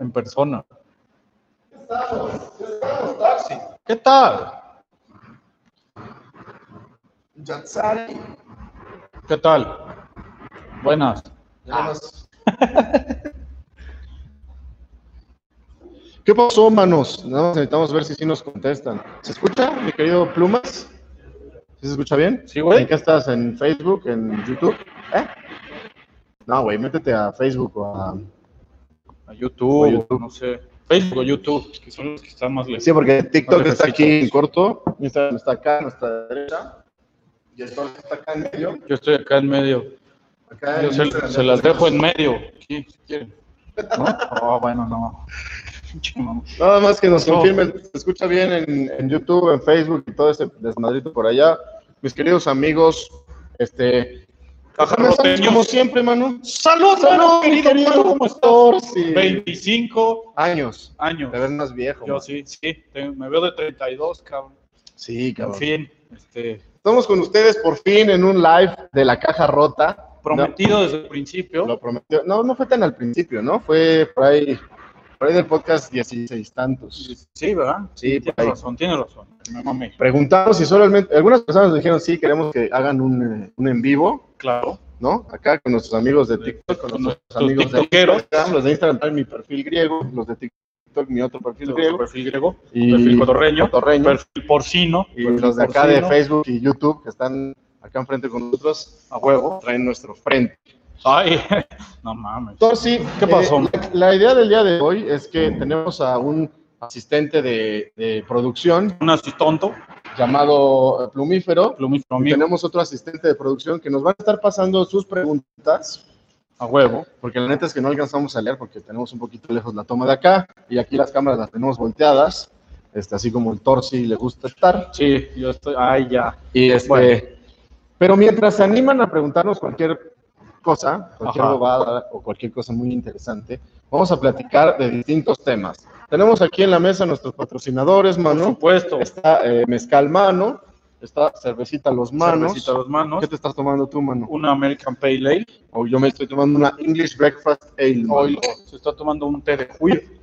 En persona. ¿Qué tal? ¿Qué tal? Buenas. ¿Qué pasó, manos? Nada más necesitamos ver si sí nos contestan. ¿Se escucha, mi querido Plumas? ¿Sí se escucha bien? Sí, güey. ¿En qué estás? ¿En Facebook? ¿En YouTube? ¿Eh? No, güey, métete a Facebook o a... A YouTube, O YouTube. no sé. Facebook o YouTube, que son los que están más lejos. Sí, porque TikTok está aquí en corto, Instagram está acá a nuestra derecha, y el Torque está acá en medio. Yo estoy acá en medio. Acá Yo en se, Instagram se las dejo en medio. Aquí, si quieren. ¿No? Oh, bueno, no. Nada más que nos No. confirmen, se escucha bien en, en YouTube, en Facebook y todo ese desmadrito por allá. Mis queridos amigos, este... Cajarroteños. Como siempre, Manu. Salud, Salud, mi querido, ¿cómo estás? Torsi. 25 Años. años. Te ves más viejo. Yo man. sí, sí, te- me veo de 32, cabrón. Sí, En cabrón. fin, este, Estamos con ustedes por fin en un live de la caja rota. prometido desde el principio. Lo prometió. No, no fue tan al principio, ¿no? Fue por ahí, por ahí del podcast 16 tantos. Sí, ¿verdad? Sí, por tiene ahí. razón, tiene razón. Preguntamos si solamente, algunas personas dijeron sí, queremos que hagan un, eh, un en vivo, Claro. ¿no? Acá con nuestros amigos de TikTok, con Con nuestros amigos de. Instagram, los de Instagram traen mi perfil griego, los de TikTok mi otro perfil griego, Perfil griego, y perfil cotorreño, cotorreño, perfil porcino, y perfil los de acá de. Facebook y YouTube que están acá enfrente con nosotros, a huevo, traen nuestro frente. Ay, no mames. Entonces, sí, ¿Qué pasó? eh, la, la idea del día de hoy es que tenemos a un asistente de, de producción Un así tonto, llamado Plumífero. plumífero Y tenemos otro asistente de producción que nos va a estar pasando sus preguntas, a huevo. porque la neta es que no alcanzamos a leer porque tenemos un poquito lejos la toma de acá y aquí las cámaras las tenemos volteadas, este, así como el Torsi le gusta estar. Sí, yo estoy, ay, ya. Y este, Bueno. Pero mientras se animan a preguntarnos cualquier cosa, cualquier Ajá. bobada o cualquier cosa muy interesante, vamos a platicar de distintos temas. Tenemos aquí en la mesa nuestros patrocinadores, Por mano. supuesto. Está eh, Mezcal Mano, está Cervecita Los Manos. Cervecita los manos, ¿Qué te estás tomando tú, mano? una American Pale Ale. O yo me estoy tomando una English Breakfast Ale. Hoy se está tomando un té de juir.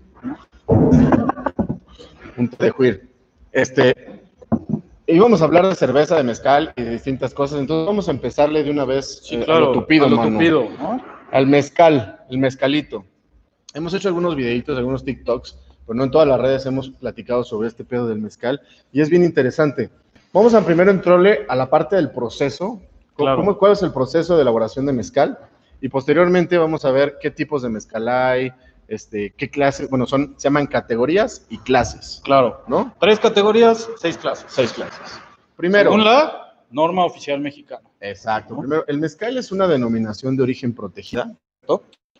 Un té de juir. Este, íbamos a hablar de cerveza, de mezcal y de distintas cosas, entonces vamos a empezarle de una vez Sí, eh, a claro. lo tupido, a lo mano. tupido, ¿no? Al mezcal, el mezcalito. Hemos hecho algunos videitos, algunos TikToks, pero no en todas las redes hemos platicado sobre este pedo del mezcal y es bien interesante. Vamos a primero entrarle a la parte del proceso, ¿Cómo- Claro. cómo- cuál es el proceso de elaboración de mezcal y posteriormente vamos a ver qué tipos de mezcal hay, este, qué clases, bueno, son, se llaman categorías y clases, Claro. ¿no? Tres categorías, seis clases. Seis clases. Primero, Según la norma oficial mexicana. Exacto. Primero, el mezcal es una denominación de origen protegida.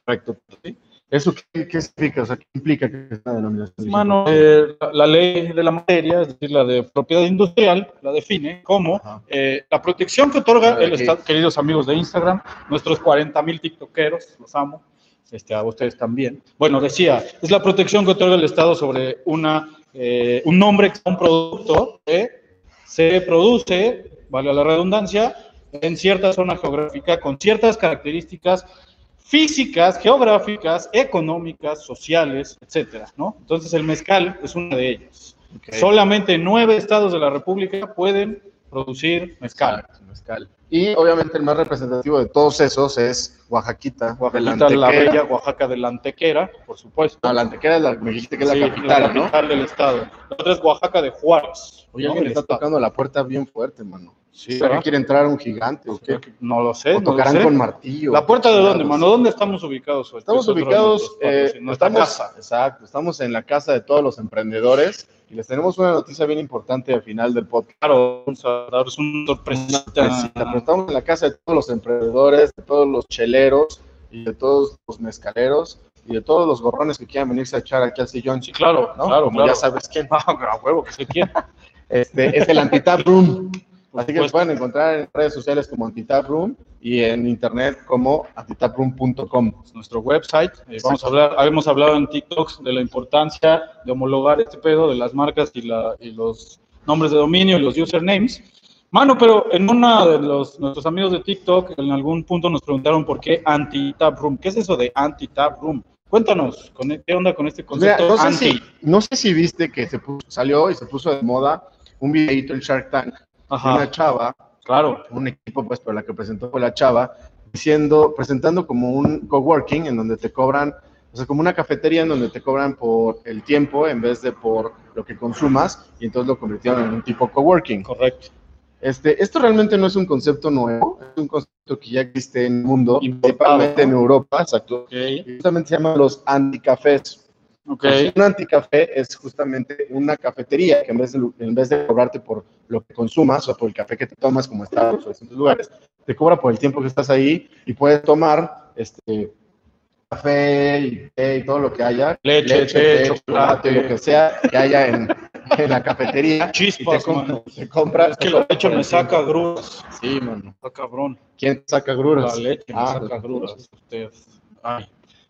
Correcto. ¿sí? ¿Eso qué, qué significa? O sea, ¿qué implica que es una denominación Mano, eh, la- la ley de la materia, es decir, la de propiedad industrial, la define como eh, la protección que otorga el. Estado, queridos amigos de Instagram, nuestros 40 mil tiktokeros, los amo, este, a ustedes también. Bueno, decía, es la protección que otorga el Estado sobre una, eh, un nombre, un producto que se produce, vale la redundancia, en cierta zona geográfica con ciertas características físicas, geográficas, económicas, sociales, etcétera, ¿no? Entonces el mezcal es una de ellas. Solamente nueve estados de la República pueden producir mezcal. Y obviamente el más representativo de todos esos es Oaxaquita. Oaxaca, la bella Oaxaca de la Antequera, por supuesto. No, la Antequera es la, me dijiste que es la Sí, capital, la ¿no? capital del estado. La otra es Oaxaca de Juárez. Oye, ¿no? alguien está estado. tocando la puerta bien fuerte, mano. Sí, ¿Será ¿verdad? que quiere entrar un gigante o qué? No lo sé. ¿O no lo tocarán sé. con martillo? ¿La puerta de dónde, mano? ¿Dónde estamos ubicados hoy? Estamos ubicados, nuestros eh, nuestra estamos, casa. exacto, estamos en la casa de todos los emprendedores y les tenemos una noticia bien importante al final del podcast. Claro, daros una pero estamos en la casa de todos los emprendedores, de todos los cheleros y de todos los mezcaleros y de todos los gorrones que quieran venirse a echar aquí al sillón. Sí, claro, ¿no? claro, Como claro. ya sabes quién. A huevo, que se quiere. Este, es el Antitap Room. Así que pueden encontrar en redes sociales como Antitap Room y en internet como antitaproom.com. nuestro website. Eh, vamos a hablar, hemos hablado en TikToks de la importancia de homologar este pedo de las marcas y, la, y los nombres de dominio y los usernames. Mano, pero en una de los nuestros amigos de TikTok, en algún punto nos preguntaron por qué anti-tap room. ¿Qué es eso de anti-tap room? Cuéntanos, e, ¿qué onda con este Mira, concepto no, sé anti? si, no sé si viste que se puso- salió y se puso de moda un videito en Shark Tank una chava, claro. un equipo, pues, pero la que presentó fue la chava, diciendo, presentando como un coworking en donde te cobran, o sea, como una cafetería en donde te cobran por el tiempo en vez de por lo que consumas, y entonces lo convirtieron en un tipo coworking. Correcto. Este, esto realmente no es un concepto nuevo, es un concepto que ya existe en el mundo, principalmente en. Europa, exacto. Ok, Y justamente se llaman los anticafés. Ok. Pues, un anticafé es justamente una cafetería que en vez, de, en vez de cobrarte por lo que consumas o por el café que te tomas, como Starbucks o distintos lugares, te cobra por el tiempo que estás ahí y puedes tomar este café y té y todo lo que haya, Leche, té, chocolate. lo que sea que haya en, en la cafetería. Chispas, y te, te compras. Es que la leche me saca grudas. Sí, mano. Está cabrón. ¿Quién saca gruras? La leche me Ah, saca pues, grudas. Usted. Ay.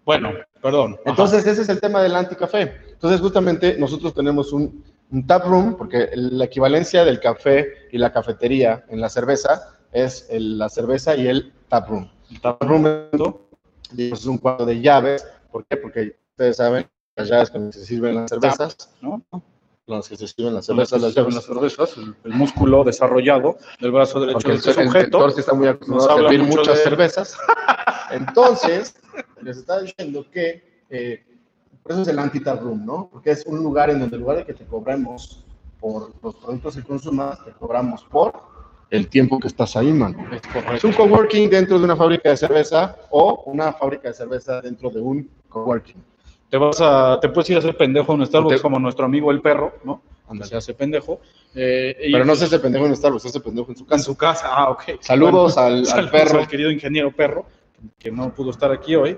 Bueno, perdón. Ajá. Entonces, ese es el tema del anticafé. Entonces, justamente nosotros tenemos un, un tap room, porque la equivalencia del café y la cafetería en la cerveza es el- la cerveza y el tap room. El tap room es un cuadro de llaves. ¿Por qué? Porque ustedes saben las llaves con que se sirven las cervezas, ¿no? Las que se sirven las cervezas, las las cervezas, el, el músculo desarrollado del brazo derecho Porque de el, este el sujeto. sector sí está muy acostumbrado a servir muchas de- cervezas. Entonces, les estaba diciendo que eh, por eso es el anti-tap room, ¿no? Porque es un lugar en donde en lugar de que te cobremos por los productos que consumas, te cobramos por el tiempo que estás ahí, man. Es Es un coworking dentro de una fábrica de cerveza o una fábrica de cerveza dentro de un coworking. Te vas a, te puedes ir a hacer pendejo un Starbucks Te- como nuestro amigo el perro, ¿no? Ándale. Se hace pendejo. Eh, y- Pero no se hace pendejo en Starbucks, se hace pendejo en su en casa. su casa. Ah, ok. Saludos al- al saludos perro. al querido ingeniero perro, que no pudo estar aquí hoy.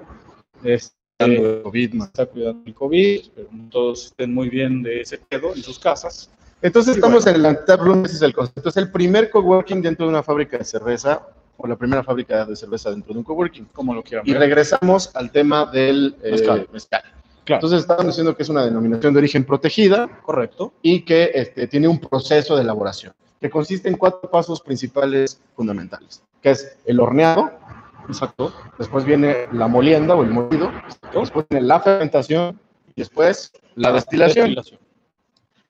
Este, de COVID, man. está cuidando el COVID, pero todos estén muy bien de ese pedo en sus casas. Entonces estamos en el anti-tap room, ese es el concepto. Es el primer coworking dentro de una fábrica de cerveza o la primera fábrica de cerveza dentro de un coworking. Como lo quieran Y ver. regresamos al tema del eh, Mezcal. mezcal. Claro. Entonces estaban diciendo que es una denominación de origen protegida Correcto. y que este, tiene un proceso de elaboración que consiste en cuatro pasos principales fundamentales, que es el horneado, Exacto. después viene la molienda o el molido, después viene la fermentación y después la destilación.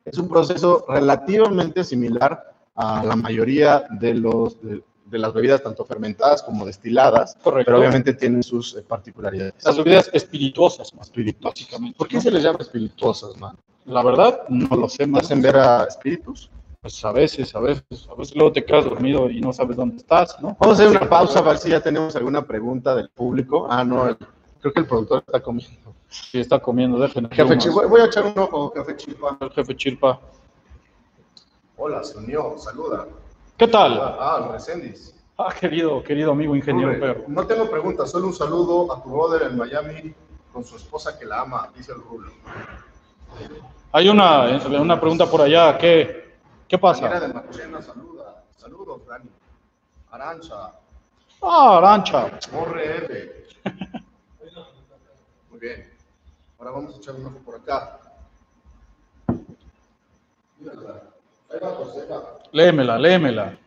Es un proceso relativamente similar a la mayoría de, los, de, de las bebidas, tanto fermentadas como destiladas, Correcto. pero obviamente tienen sus eh, particularidades. Las bebidas espirituosas, más básicamente. ¿Por qué se les llama espirituosas, man? La verdad, no lo sé ¿Me más. hacen ver a espíritus? Pues a veces, a veces, a veces luego te quedas dormido y no sabes dónde estás, ¿no? Vamos a hacer una pausa, a ver si ya tenemos alguna pregunta del público. Ah, no, el- creo que el productor está comiendo. Si está comiendo, déjenme. Jefe Chilpa, voy a echar un ojo, jefe Chilpa. El jefe Chilpa. Hola, se unió, saluda. ¿Qué tal? Ah, Recendis. Ah, querido, querido amigo ingeniero perro. No tengo preguntas, solo un saludo a tu brother en Miami con su esposa que la ama, dice el Rulo. Hay una, eh, una pregunta por allá. ¿Qué, qué Daniela pasa? de Marchena, saluda. Saludos, Dani. Arancha, Ah, Arancha. Morre F. Muy bien. Ahora vamos a echar un ojo por acá. Mírala. Léemela, léemela.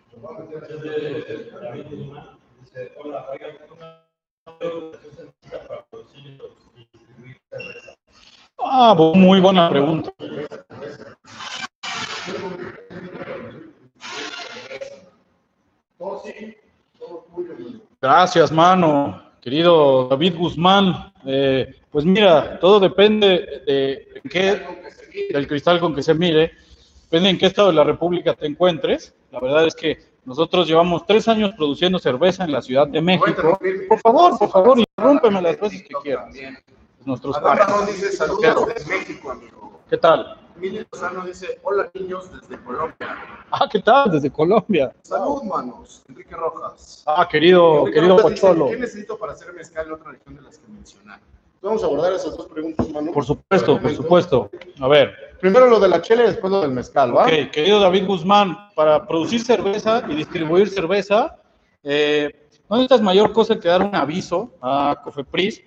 Ah, muy buena pregunta. Gracias, mano. Querido David Guzmán. Eh, pues mira, todo depende de qué, del cristal con que se mire. Depende en qué estado de la República te encuentres. La verdad es que nosotros llevamos tres años produciendo cerveza en la Ciudad de México. Por favor, por favor, interrúmpeme las veces que quieras. Nuestros Adán dice saludos desde México, amigo. ¿Qué tal? Emilio Lozano dice hola niños desde Colombia. Ah, ¿qué tal? Desde Colombia. Salud, manos. Enrique Rojas. Ah, querido, Enrique querido Rojas dice, Pocholo. ¿Qué necesito para hacer mezcal en otra región de las que mencionaron? Vamos a abordar esas dos preguntas, Manu. Por supuesto, por supuesto. A ver, Primero lo de la chela y después lo del mezcal, ¿va? Ok, querido David Guzmán, para producir cerveza y distribuir cerveza, eh, no necesitas mayor cosa que dar un aviso a Cofepris,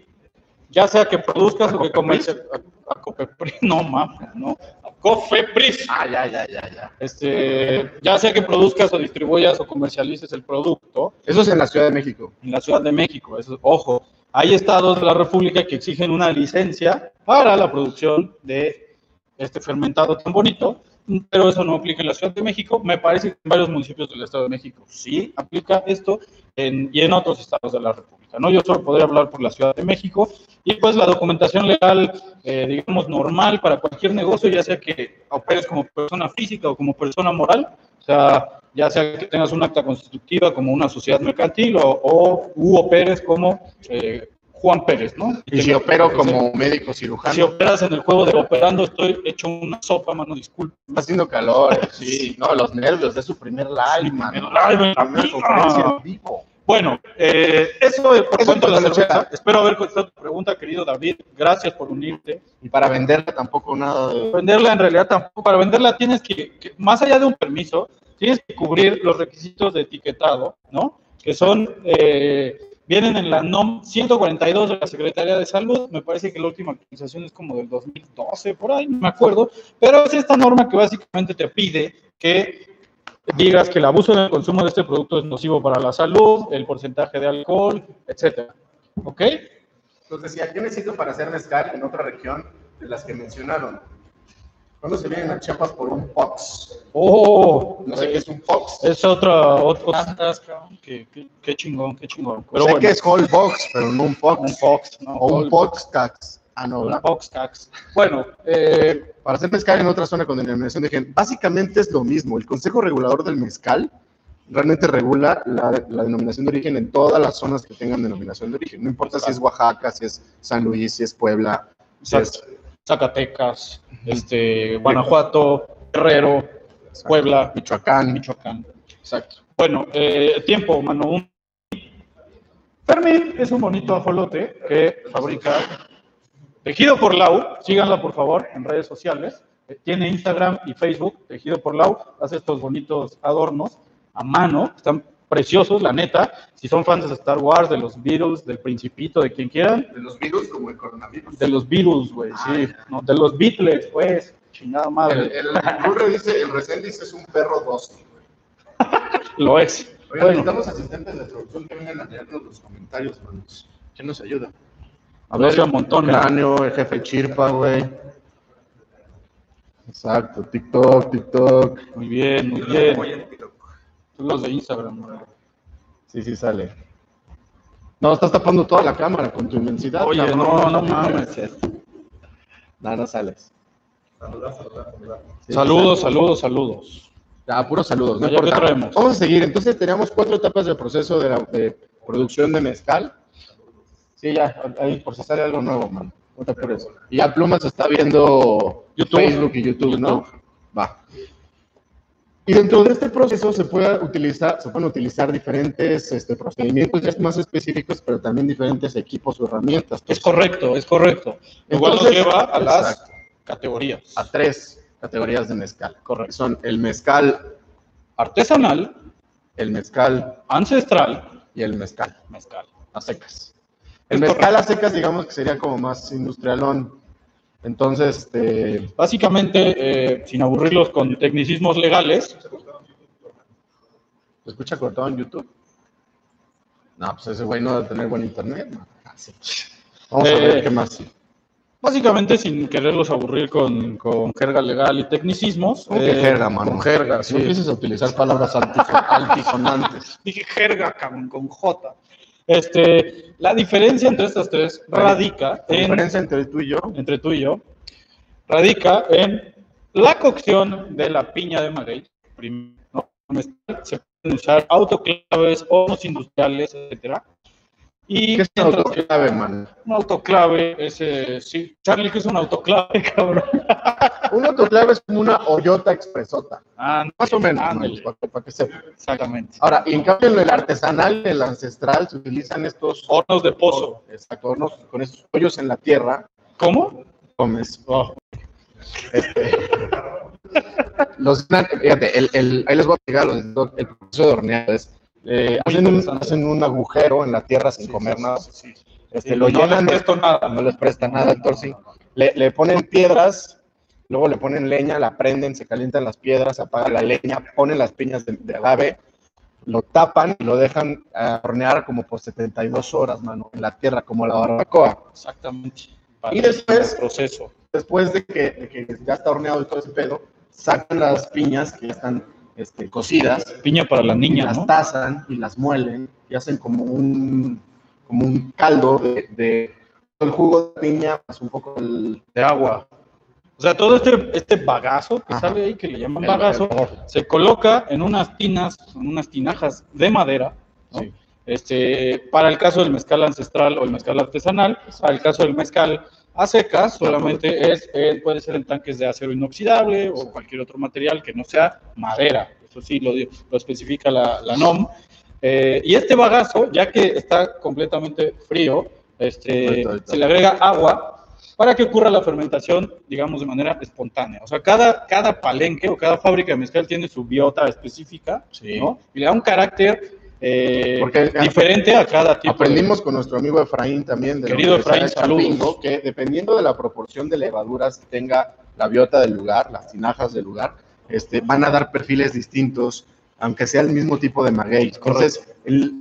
ya sea que produzcas o que comercialices. A, a Cofepris, no, mames, no. A COFEPRIS. Ah, ya, ya, ya, ya. Este, ya sea que produzcas o distribuyas o comercialices el producto Eso es en la Ciudad de México. en la Ciudad de México, eso, ojo, hay estados de la República que exigen una licencia para la producción de este fermentado tan bonito, pero eso no aplica en la Ciudad de México. Me parece que en varios municipios del Estado de México sí aplica esto y en otros estados de la República. ¿no? Yo solo podría hablar por la Ciudad de México y pues la documentación legal, eh, digamos, normal para cualquier negocio, ya sea que operes como persona física o como persona moral, o sea, ya sea que tengas un acta constitutiva como una sociedad mercantil o, o operes como eh, Juan Pérez, ¿no? Y si opero como médico cirujano, Si operas en el juego de operando, estoy hecho una sopa, mano, disculpa. está haciendo calor. Sí, no, los nervios, es su primer live, Sí, man. primer live la Primera vida. conferencia en vivo. Bueno, eh, eso es por cuanto a la cerveza. Espero haber contestado tu pregunta, querido David. Gracias por unirte. Y para venderla tampoco nada de... Venderla en realidad tampoco, para venderla tienes que, que- más allá de un permiso, tienes que cubrir los requisitos de etiquetado, ¿no? Que son, eh, vienen en la NOM 142 de la Secretaría de Salud, me parece que la última actualización es como del 2012, por ahí, no me acuerdo, pero es esta norma que básicamente te pide que digas que el abuso en el consumo de este producto es nocivo para la salud, el porcentaje de alcohol, etcétera. ¿Ok? Entonces, decía, ¿qué necesito para hacer mezcal en otra región de las que mencionaron? ¿Cuándo se vienen a Chiapas por un Fox? Oh, No sé qué es un Fox. Es otra, otra qué, qué, qué chingón, qué chingón. Pero sé bueno, que es Whole Box, pero no un Fox. un Fox, ¿no? O un Fox Cax. Ah, no, Un. Fox Tax. Bueno, eh, Para hacer mezcal en otra zona con denominación de origen, básicamente es lo mismo. El Consejo Regulador del Mezcal realmente regula la, la denominación de origen en todas las zonas que tengan denominación de origen. No importa si es Oaxaca, si es San Luis, si es Puebla, si es Zacatecas, este, Guanajuato, Guerrero, Puebla, Michoacán. Michoacán. Exacto. Bueno, eh, tiempo, mano. Fermín es un bonito ajolote que fabrica Tejido por Lau. Síganla, por favor, en redes sociales. Eh, Tiene Instagram y Facebook, Tejido por Lau. Hace estos bonitos adornos a mano. Están preciosos, la neta. Si son fans de Star Wars, de los Beatles, del Principito, de quien quieran. De los virus como el coronavirus. De los Beatles, güey, sí. No, de los Beatles, pues. Chingada El, madre. el, Rurre dice, el Resendiz es un perro dócil. Lo es. Oigan, Bueno, necesitamos asistentes de producción que vengan a leernos los comentarios, manos. ¿Quién nos ayuda? a ver, un montón. Cráneo, el jefe Chirpa, güey. Exacto, TikTok, TikTok. Muy bien, muy bien. Tú los de Instagram, güey. Sí, sí sale. No, estás tapando toda la cámara con tu inmensidad. Oye, cabrón. no, no mames. No, no sales. Sí, Saludos, saludos, saludos. Ya, puros saludos. No Ya, ¿qué importa. traemos? Vamos a seguir. Entonces, teníamos cuatro etapas del proceso de, la, de producción de mezcal. Sí, ya, ahí por si sale algo nuevo, man. No te apures. Y ya Plumas está viendo YouTube. Facebook y YouTube, ¿no? Va. Y dentro de este proceso se puede utilizar, se pueden utilizar diferentes este, procedimientos ya más específicos, pero también diferentes equipos o herramientas. Es correcto, es correcto. Igual nos lleva a las exacto. categorías. a tres categorías de mezcal. Correcto. Son el mezcal, Artesanal, el mezcal ancestral, y el mezcal mezcal. a secas. El Es mezcal a secas, digamos que sería como más industrialón. Entonces, este, Básicamente, eh, sin aburrirlos con tecnicismos legales, ¿se escucha cortado en YouTube? No, pues ese güey no debe tener buen internet. ¿no? Ah. Vamos a Eh, ver qué más. básicamente sin quererlos aburrir con, con jerga legal y tecnicismos. ¿Cómo que eh, jerga, mano? Con jerga, sí. No empieces a utilizar palabras altisonantes. Dije jerga, cabrón, con J. Este, la diferencia entre estas tres radica La en diferencia entre tú y yo, entre tú y yo, radica en la cocción de la piña de maguey. Primero, ¿no? se pueden usar autoclaves, hornos industriales, etcétera. Y ¿qué es mientras- autoclave, man? un autoclave, ese, sí, Charlie, que es un autoclave, cabrón. Un autoclave es como una hoyota expresota. Ah, Más o menos, ándale, para, para que sepa. exactamente. Ahora, en cambio en el artesanal, en el ancestral, se utilizan estos Hornos de pozo. Exacto, hornos con estos hoyos en la tierra. ¿Cómo? Comes. Oh, Los, fíjate, el, el- ahí les voy a lo- el proceso de horneado. Es, eh, hacen, un, interesante. hacen un agujero en la tierra sin comer nada. sí. Este, lo no llenan les presto nada. no les presta nada, sí. Le, le ponen piedras, luego le ponen leña, la prenden, se calientan las piedras, se apaga la leña, ponen las piñas de, de agave, lo tapan y lo dejan a hornear como por 72 horas, mano, en la tierra, como la barbacoa. Exactamente. Y después- el proceso. Después de que, de que ya está horneado y todo ese pedo, sacan las piñas que ya están este, cocidas, Piña para la y niña, las ¿no? tasan y las muelen y hacen como un, como un caldo de, de el jugo de piña más un poco el, De agua. O sea, todo este, este bagazo que Ajá. sale ahí, que le llaman el- bagazo, el- se coloca en unas tinas, en unas tinajas de madera, ¿no? Sí. este, para el caso del mezcal ancestral o el mezcal artesanal, para el caso del mezcal a secas, solamente es, eh, puede ser en tanques de acero inoxidable o cualquier otro material que no sea madera, eso sí lo, lo especifica la, la NOM. Eh, y este bagazo, ya que está completamente frío, este, Ahorita, ahorita. se le agrega agua para que ocurra la fermentación, digamos, de manera espontánea. O sea, cada, cada palenque o cada fábrica de mezcal tiene su biota específica, Sí. ¿no? Y le da un carácter eh, Porque- diferente a cada tipo. de- Aprendimos con nuestro amigo Efraín también. De Querido Efraín, saludos. Que dependiendo de la proporción de levaduras que tenga la biota del lugar, las tinajas del lugar, este, van a dar perfiles distintos, aunque sea el mismo tipo de maguey. Entonces, el,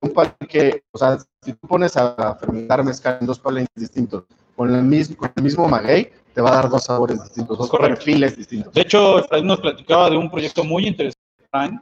un palenque, o sea, si tú pones a fermentar mezcal en dos palenques distintos, con el mismo, con el mismo maguey, te va a dar dos sabores distintos, dos Correcto. perfiles distintos. De hecho, Efraín nos platicaba de un proyecto muy interesante,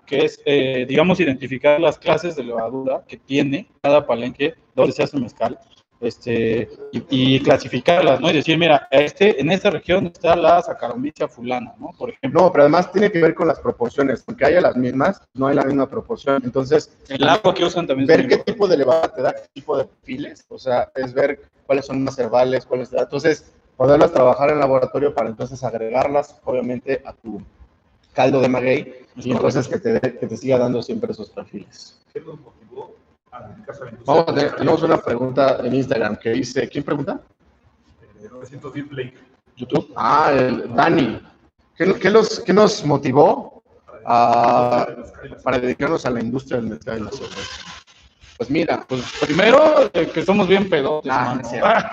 Que es, eh, digamos, identificar las clases de levadura que tiene cada palenque donde se hace mezcal, este, y, y clasificarlas, ¿no? Y decir, mira, este, en esta región está la Saccharomyces fulana, ¿no? Por ejemplo, No, pero además tiene que ver con las proporciones, aunque haya las mismas, no hay la misma proporción. Entonces, el agua que usan también. ver qué importante. tipo de levadura te da, qué tipo de perfiles, o sea, es ver cuáles son más herbales, cuáles, entonces, poderlas trabajar en laboratorio para entonces agregarlas, obviamente, a tu caldo de maguey, y entonces que te, que te siga dando siempre esos perfiles. ¿Qué los motivó a dedicarse a la Vamos a industria? tener, tenemos una pregunta en Instagram que dice, ¿quién pregunta? Eh, 900 Deep Lake. YouTube. Ah, el Dani. ¿Qué, qué los, qué nos motivó a- para dedicarnos a la industria del mezcal y la cerveza? Pues mira, pues Primero, eh, que somos bien pedotes, Ah.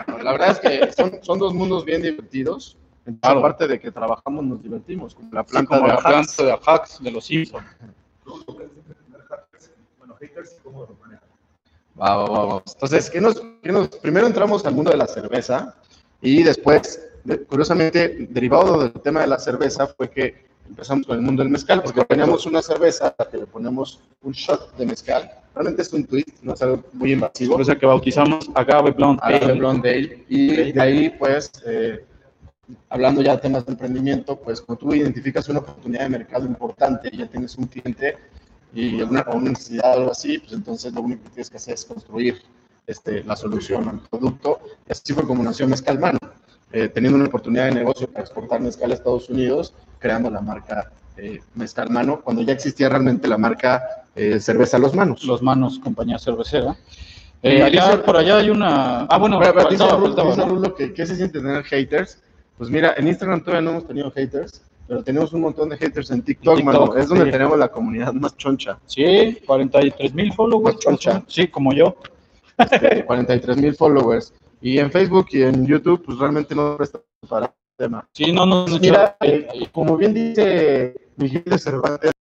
La verdad es que son, son dos mundos bien divertidos. Claro. Aparte de que trabajamos, nos divertimos, como la Sí, planta como de la planta de Ajax de los Simpsons. Bueno, haters y cómo lo manejan. Va, va, va, va. Entonces, ¿qué nos, qué nos- primero entramos al mundo de la cerveza y después, de- curiosamente, derivado del tema de la cerveza, fue que empezamos con el mundo del mezcal, porque teníamos una cerveza a la que le ponemos un shot de mezcal. Realmente es un twist, no es algo muy invasivo. Por eso que bautizamos Agave Blonde Ale. Blonde Ale. Y de ahí, pues, eh, hablando ya de temas de emprendimiento, pues cuando tú identificas una oportunidad de mercado importante y ya tienes un cliente y una, una necesidad o algo así, pues entonces lo único que tienes que hacer es construir este, la solución al producto. Y así fue como nació Mezcal Mano, eh, teniendo una oportunidad de negocio para exportar mezcal a Estados Unidos, creando la marca eh, Mezcal Mano, cuando ya existía realmente la marca eh, Cerveza Los Manos. Los Manos, compañía cervecera. Eh, allá, por allá hay una... Ah, bueno, faltaba, Rulo- ¿no? Que qué se siente tener haters. Pues mira, en Instagram todavía no hemos tenido haters, pero tenemos un montón de haters en TikTok, TikTok, mano. Es donde sí. tenemos la comunidad más choncha. Sí, 43 mil followers. Más choncha. Sí, como yo. Este, 43 mil followers. Y en Facebook y en YouTube, pues realmente no presta para el tema. Sí, no, no, no. Mira, eh, como bien dice Miguel de Cervantes,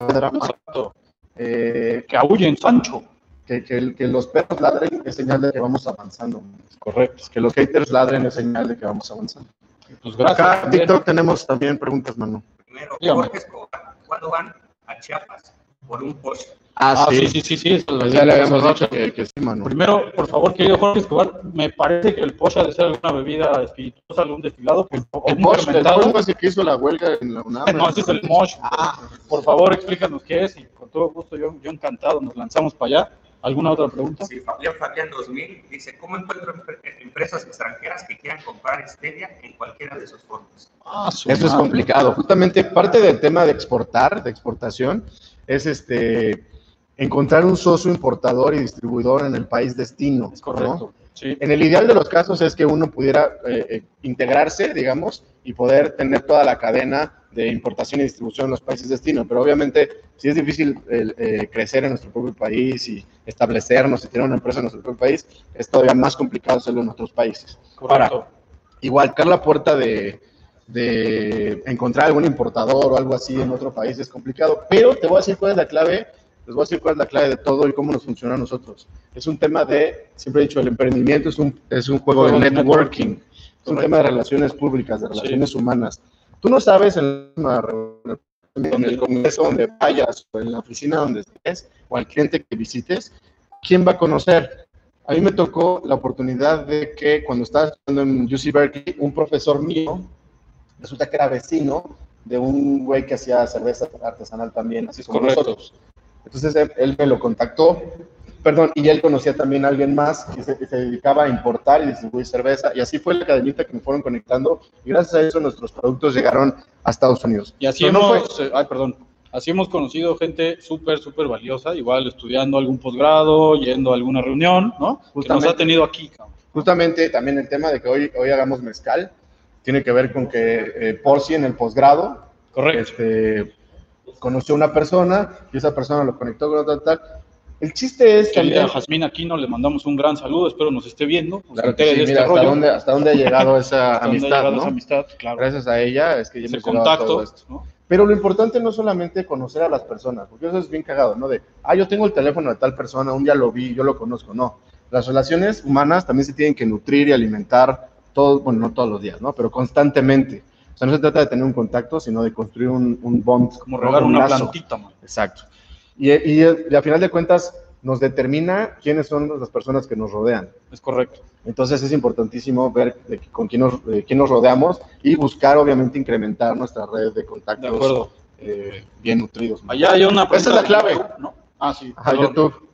Exacto. eh, Que aúllen, Sancho. Que, que el- que los perros ladren es señal de que vamos avanzando. Correcto. Que los haters ladren es señal de que vamos avanzando. Pues gracias. Acá en también. TikTok tenemos también preguntas, mano. Primero, Dígame. Jorge Escobar, ¿cuándo van a Chiapas por un Porsche? Ah, sí, sí, sí, sí. eso Pues ya le habíamos dicho que, que sí, mano. Primero, por favor, querido Jorge Escobar, me parece que el Porsche ha de ser alguna bebida espirituosa, algún destilado, pues, o El un Bosch, el el que hizo la huelga en la UNAM. No, ese es el Mosh. Por favor, explícanos qué es y con todo gusto, yo, yo encantado, nos lanzamos para allá. ¿Alguna otra pregunta? Sí, Fabián Fabián 2000 dice, ¿cómo encuentro empre- empresas extranjeras que quieran comprar Stevia en cualquiera de sus formas? Ah, Eso es complicado. Justamente parte del tema de exportar, de exportación, es este encontrar un socio importador y distribuidor en el país destino. Es correcto. ¿no? Sí. En el ideal de los casos es que uno pudiera eh, eh, integrarse, digamos, y poder tener toda la cadena de importación y distribución en los países destino. Pero obviamente, si es difícil eh, crecer en nuestro propio país y establecernos y tener una empresa en nuestro propio país, es todavía más complicado hacerlo en otros países. Correcto. Igual, tocar la puerta de, de encontrar algún importador o algo así en otro país es complicado, pero te voy a decir cuál es la clave, les voy a decir cuál es la clave de todo y cómo nos funciona a nosotros. Es un tema de, siempre he dicho, el emprendimiento es un, es un juego de networking, es un tema de relaciones públicas, de relaciones humanas. Tú no sabes en en el congreso donde vayas, o en la oficina donde estés, o al cliente que visites, quién va a conocer. A mí me tocó la oportunidad de que cuando estaba estudiando en UC Berkeley, un profesor mío, resulta que era vecino de un güey que hacía cerveza artesanal también, así como correcto. nosotros. Entonces él, él me lo contactó, perdón, y él conocía también a alguien más que se, que se dedicaba a importar y distribuir cerveza, y así fue la cadenita que me fueron conectando, y gracias a eso nuestros productos llegaron a Estados Unidos. Y así Pero no hemos, eh, ay, perdón, así hemos conocido gente súper, súper valiosa, igual estudiando algún posgrado, yendo a alguna reunión, ¿no? Que nos ha tenido aquí, cabrón. Justamente también el tema de que hoy, hoy hagamos mezcal tiene que ver con que eh, Porci en el posgrado Correcto. este, conoció a una persona y esa persona lo conectó con otra tal. El chiste es Querida también... Jazmín Aquino, le mandamos un gran saludo, espero nos esté viendo, nos Claro que sí, este mira, hasta rollo, dónde, hasta dónde ha llegado esa hasta dónde ha amistad, llegado ¿no? esa amistad, claro. Gracias a ella es que hemos llegado a todo contacto, esto. ¿no? Pero lo importante no es solamente conocer a las personas, porque eso es bien cagado, ¿no? De, ah, yo tengo el teléfono de tal persona, un día lo vi, yo lo conozco, no. Las relaciones humanas también se tienen que nutrir y alimentar todos, bueno, no todos los días, ¿no? Pero constantemente. O sea, no se trata de tener un contacto, sino de construir un, un bond. Como regar Un una lazo. plantita, man. Exacto. Y, y, y a final de cuentas nos determina quiénes son las personas que nos rodean. Es correcto. Entonces es importantísimo ver de con quién nos, de quién nos rodeamos y buscar, obviamente, incrementar nuestra red de De contactos acuerdo. eh, bien nutridos. Allá hay una Esa es la de clave. YouTube, ¿no? Ah, sí. Ajá. YouTube.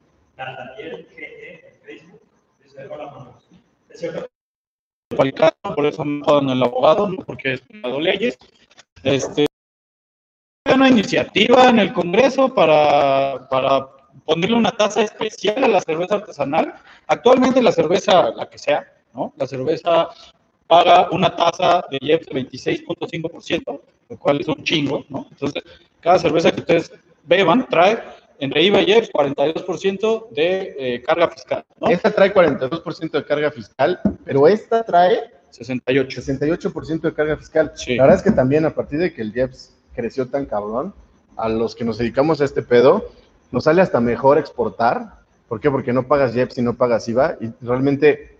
Manos. Es cierto para el caso, por eso me jodan el abogado, ¿no? porque he estudiado leyes. Este, una iniciativa en el Congreso para, para ponerle una tasa especial a la cerveza artesanal. Actualmente la cerveza, la que sea, ¿no? La cerveza paga una tasa de IEPS de 26.5%, lo cual es un chingo, ¿no? Entonces, cada cerveza que ustedes beban trae entre IVA y IEPS 42% de eh, carga fiscal, ¿no? Esta trae 42% de carga fiscal, pero esta trae 68. 68% de carga fiscal. Sí. La verdad es que también a partir de que el IEPS creció tan cabrón, a los que nos dedicamos a este pedo, nos sale hasta mejor exportar. ¿Por qué? Porque no pagas IEPS y no pagas IVA y realmente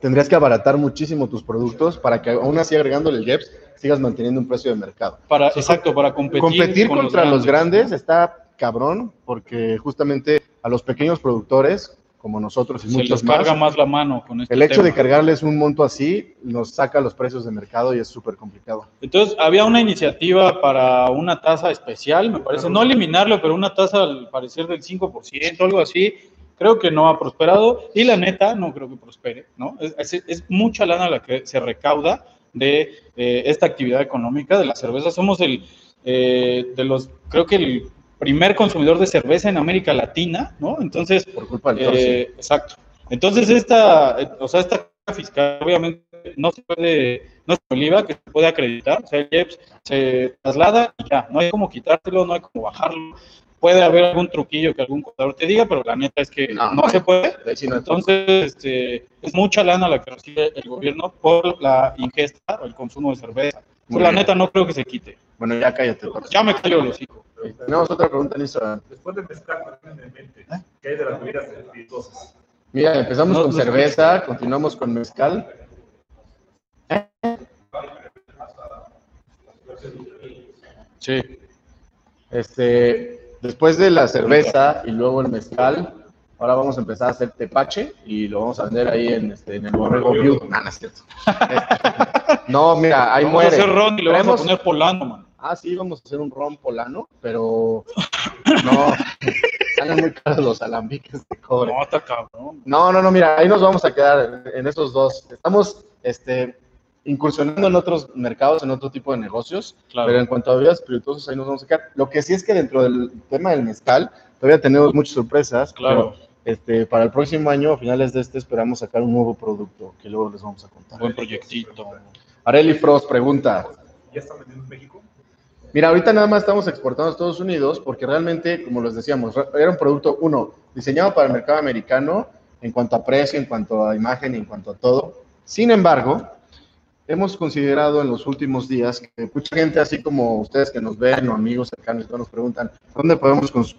tendrías que abaratar muchísimo tus productos para que aún así agregándole el IEPS sigas manteniendo un precio de mercado. Para, exacto, para competir, Competir con contra los grandes está cabrón porque justamente a los pequeños productores como nosotros y se muchos les carga más, más la mano con este el hecho de cargarles un monto así nos saca los precios de mercado y es súper complicado. Entonces, había una iniciativa para una tasa especial, me parece, no eliminarlo, pero una tasa al parecer del 5%, algo así. Creo que no ha prosperado y la neta no creo que prospere, ¿no? Es, es- es mucha lana la que se recauda de eh, esta actividad económica de la cerveza. Somos el, eh, de los, creo que el primer consumidor de cerveza en América Latina, ¿no? Entonces, Por culpa del. Eh, exacto. Entonces, esta, eh, o sea, esta fiscal obviamente no se puede, no el IVA que se puede acreditar, o sea, el IEPS se traslada y ya, no hay como quitárselo, no hay como bajarlo. Puede haber algún truquillo que algún contador te diga, pero la neta es que No, se puede. Entonces, este, es mucha lana la que recibe el gobierno por la ingesta o el consumo de cerveza. La neta no creo que se quite. Bueno, ya cállate. Ya me cayó el hocico. Tenemos otra pregunta en Instagram. Después de mezclar, ¿qué en mente? ¿Qué hay de las bebidas espirituosas? Mira, empezamos No, con no cerveza, continuamos con mezcal. Sí. Este, después de la cerveza y luego el mezcal, ahora vamos a empezar a hacer tepache y lo vamos a vender ahí en, este, en el Borrego View. No, no es cierto. no, mira, ahí vamos muere. a hacer ron y le vamos a poner polano, man. Ah, sí, vamos a hacer un ron polano, pero no, salen muy caros los alambiques de cobre. No, está cabrón. No, no, no, mira, ahí nos vamos a quedar en, en esos dos. Estamos este, incursionando en otros mercados, en otro tipo de negocios, Claro. pero en cuanto a bebidas espirituosas, ahí nos vamos a quedar. Lo que sí es que dentro del tema del mezcal, todavía tenemos muchas sorpresas. Claro. pero, este, para el próximo año, a finales de este, esperamos sacar un nuevo producto que luego les vamos a contar. Buen proyectito. Areli Frost pregunta. ¿Ya están vendiendo en México? Mira, ahorita nada más estamos exportando a Estados Unidos porque realmente, como les decíamos, era un producto, uno, diseñado para el mercado americano en cuanto a precio, en cuanto a imagen, en cuanto a todo. Sin embargo, hemos considerado en los últimos días que mucha gente, así como ustedes que nos ven o amigos cercanos, nos preguntan dónde podemos cons-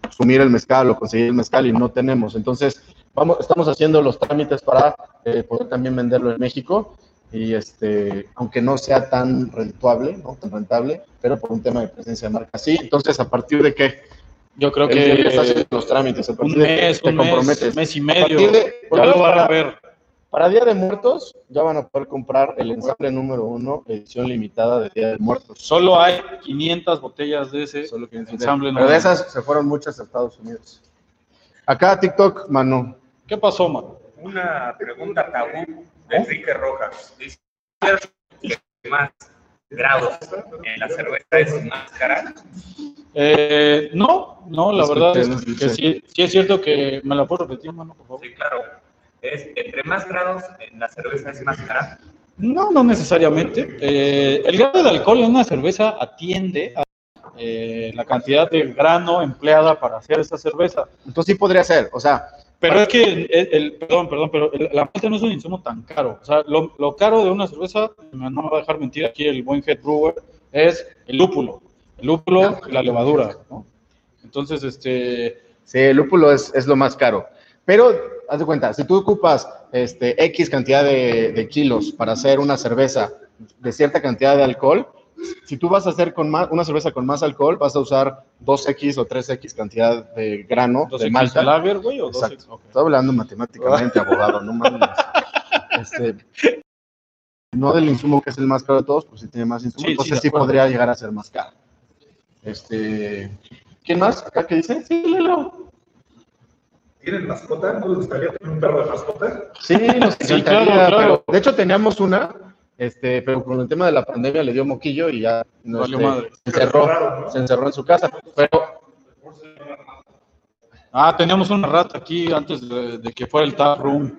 consumir el mezcal o conseguir el mezcal y no tenemos. Entonces, vamos, estamos haciendo los trámites para eh, poder también venderlo en México y este, aunque no sea tan rentable, ¿no? tan rentable, pero por un tema de presencia de marca sí. Entonces, ¿a partir de qué? Yo creo El que estás que haciendo los trámites, a un de mes, te un mes, comprometes. mes y medio, de- ya lo van a para- ver. Para Día de Muertos ya van a poder comprar el ensamble número uno, edición limitada de Día de Muertos. Solo hay 500 botellas de ese Solo que ensamble. Pero de esas se fueron muchas a Estados Unidos. Acá TikTok, Manu. ¿Qué pasó, mano? Una pregunta tabú de Enrique Rojas. Dice, ¿qué más grados en la cerveza es más cara? Eh, no, no, la verdad es que sí, sí es cierto que me la puedo repetir, mano, por favor. Sí, claro. Es, entre más grados en la cerveza es más cara. No, no necesariamente. Eh, el grado de alcohol en una cerveza atiende a eh, la cantidad de grano empleada para hacer esa cerveza. Entonces sí podría ser, o sea, Pero es que, el, el- perdón, perdón, pero el- la malta no es un insumo tan caro. O sea, lo, lo caro de una cerveza, no me va a dejar mentir aquí el buen head brewer, es el lúpulo. El lúpulo y la levadura, ¿no? Entonces, este, sí, el lúpulo es, es lo más caro. Pero, haz de cuenta, si tú ocupas este, X cantidad de, de kilos para hacer una cerveza de cierta cantidad de alcohol, si tú vas a hacer con más, una cerveza con más alcohol, vas a usar 2X o 3X cantidad de grano ¿dos de malta. lager, güey, o dos Exacto. X? Ok. Estoy hablando matemáticamente, abogado, no mames. Este, no del insumo que es el más caro de todos, pues sí tiene más insumo, Sí, entonces sí, podría llegar a ser más caro. Este, ¿quién más? ¿Acá qué dice? Sí, Lelo. ¿Tienen mascota? ¿No les gustaría tener un perro de mascota? Sí, nos Sí, encantaría, claro, claro. pero de hecho teníamos una, este, pero con el tema de la pandemia le dio moquillo y ya no, este, madre. se encerró, Raro, ¿no? se encerró en su casa, pero Ah, teníamos una rata aquí antes de, de que fuera el tap room.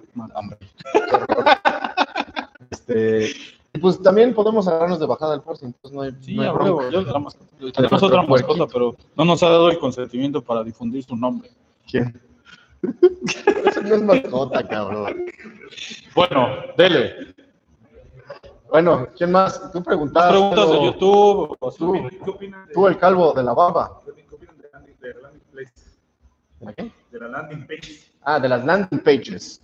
Este, y pues también podemos agarrarnos de bajada al force, entonces no hay, Sí, no hay a bronca. huevo, yo la. Tenemos otra mascota, pero no nos ha dado el consentimiento para difundir su nombre. ¿Quién? Eso no es mascota, cabrón. Bueno, dele. Bueno, ¿quién más? Tú preguntaste. preguntas de YouTube. o Tú. ¿Qué opinan de, tú el calvo de la baba. ¿qué opinan de, landing- de la landing place? ¿De qué? De la landing page. Ah, de las landing pages.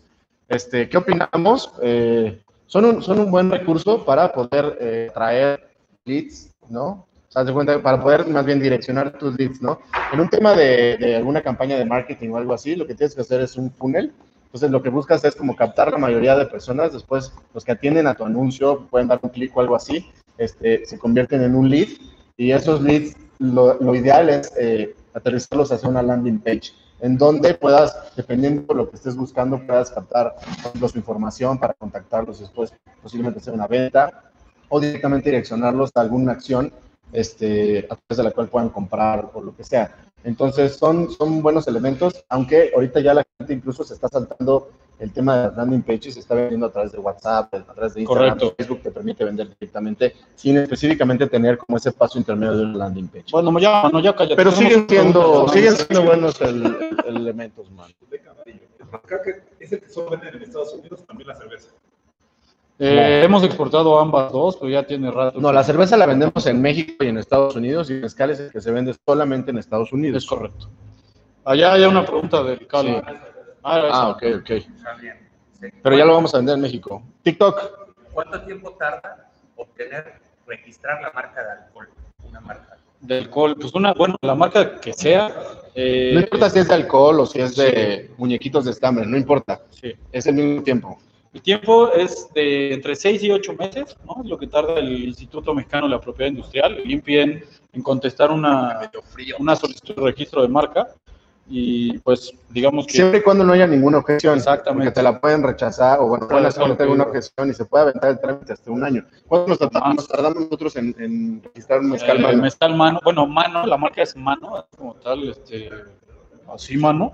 Este, ¿Qué opinamos? Eh, son, un, son un buen recurso para poder eh, traer leads, ¿no? O sea, cuenta, para poder más bien direccionar tus leads, ¿no? En un tema de, de alguna campaña de marketing o algo así, lo que tienes que hacer es un funnel. Entonces, lo que buscas es como captar la mayoría de personas. Después, los que atienden a tu anuncio pueden dar un clic o algo así, este, se convierten en un lead. Y esos leads, lo, ideal es eh, aterrizarlos hacia una landing page en donde puedas, dependiendo de lo que estés buscando, puedas captar su información para contactarlos después, posiblemente hacer una venta o directamente direccionarlos a alguna acción este, a través de la cual puedan comprar o lo que sea. Entonces, son, son buenos elementos, aunque ahorita ya la gente incluso se está saltando el tema de landing pages, se está vendiendo a través de WhatsApp, a través de Instagram, Correcto. Facebook te permite vender directamente sin específicamente tener como ese paso intermedio de una landing page. Bueno, ya, no, ya cállate. Pero siguen siendo, siguen siendo buenos el- el- elementos, man. El macaque es el que solo venden en Estados Unidos, también la cerveza. Eh, hemos exportado ambas dos, pero ya tiene rato. No, la cerveza la vendemos en México y en Estados Unidos y el mezcal es el que se vende solamente en Estados Unidos. Es correcto. Allá hay una pregunta del Cali. Sí. Ah. Ah, ok, ok. Está bien. Sí. Pero ya lo vamos a vender en México. TikTok. ¿Cuánto tiempo tarda obtener, registrar la marca de alcohol? Una marca. De alcohol, pues una, bueno, la marca que sea. eh, No importa si es de alcohol o si es de muñequitos de estambre, no importa. sí. Es el mismo tiempo. El tiempo es de entre 6 y 8 meses, ¿no? Es lo que tarda el Instituto Mexicano de la Propiedad Industrial, el INPI, en, contestar una, una solicitud de registro de marca. Y pues, digamos que. Siempre y cuando no haya ninguna objeción. Exactamente. Porque te la pueden rechazar o bueno, pueden hacer alguna objeción y se puede aventar el trámite hasta un año. ¿Cuánto nos tardamos, Más. nos tardamos nosotros en, en registrar un mezcal Eh, mano? mezcal mano, bueno, mano, la marca es mano, como tal, este, así mano.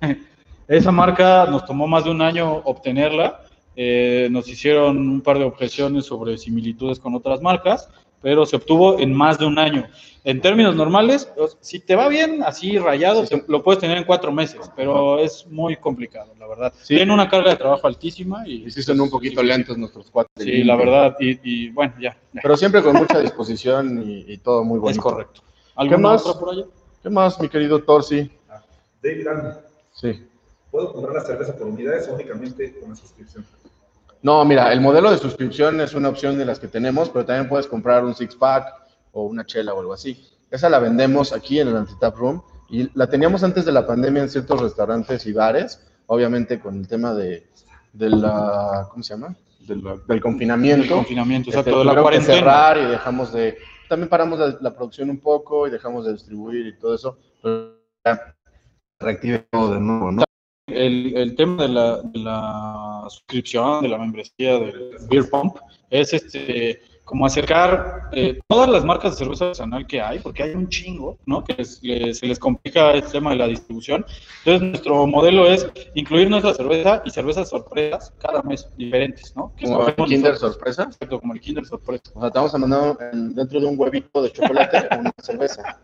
Esa marca nos tomó más de un año obtenerla. eh, nos hicieron un par de objeciones sobre similitudes con otras marcas pero se obtuvo en más de un año. En términos normales, o- si te va bien así rayado, Sí, sí. te- lo puedes tener en cuatro meses, pero es muy complicado, la verdad. Sí. Tiene una carga de trabajo altísima y, Y sí son un poquito lentos nuestros cuatro. Sí, la verdad, y, y bueno, ya. Pero siempre con mucha disposición y, y todo muy bueno. es correcto. ¿Alguna más? otra por allá? ¿Qué más, mi querido Torsi? David Allen, Sí. ¿Puedo comprar la cerveza por unidades o únicamente con la suscripción? No, mira, el modelo de suscripción es una opción de las que tenemos, pero también puedes comprar un six pack o una chela o algo así. Esa la vendemos aquí en el Antitap Room y la teníamos antes de la pandemia en ciertos restaurantes y bares, obviamente con el tema de, de la, ¿cómo se llama? Del, del confinamiento. El confinamiento, Este, exacto, de la tuvieron que cuarentena. cerrar y dejamos de, también paramos la, la producción un poco y dejamos de distribuir y todo eso, pero ya reactive todo de nuevo, ¿no? El, el tema de la, de la suscripción, de la membresía del Beer Pump, es este como acercar eh, todas las marcas de cerveza artesanal que hay, porque hay un chingo, ¿no? Que les- les- se les complica el tema de la distribución. Entonces, nuestro modelo es incluir nuestra cerveza y cervezas sorpresas cada mes diferentes, ¿no? Que Como el Kinder nosotros. sorpresa. Exacto, como el Kinder sorpresa. O sea, te vamos a mandar en- dentro de un huevito de chocolate una cerveza.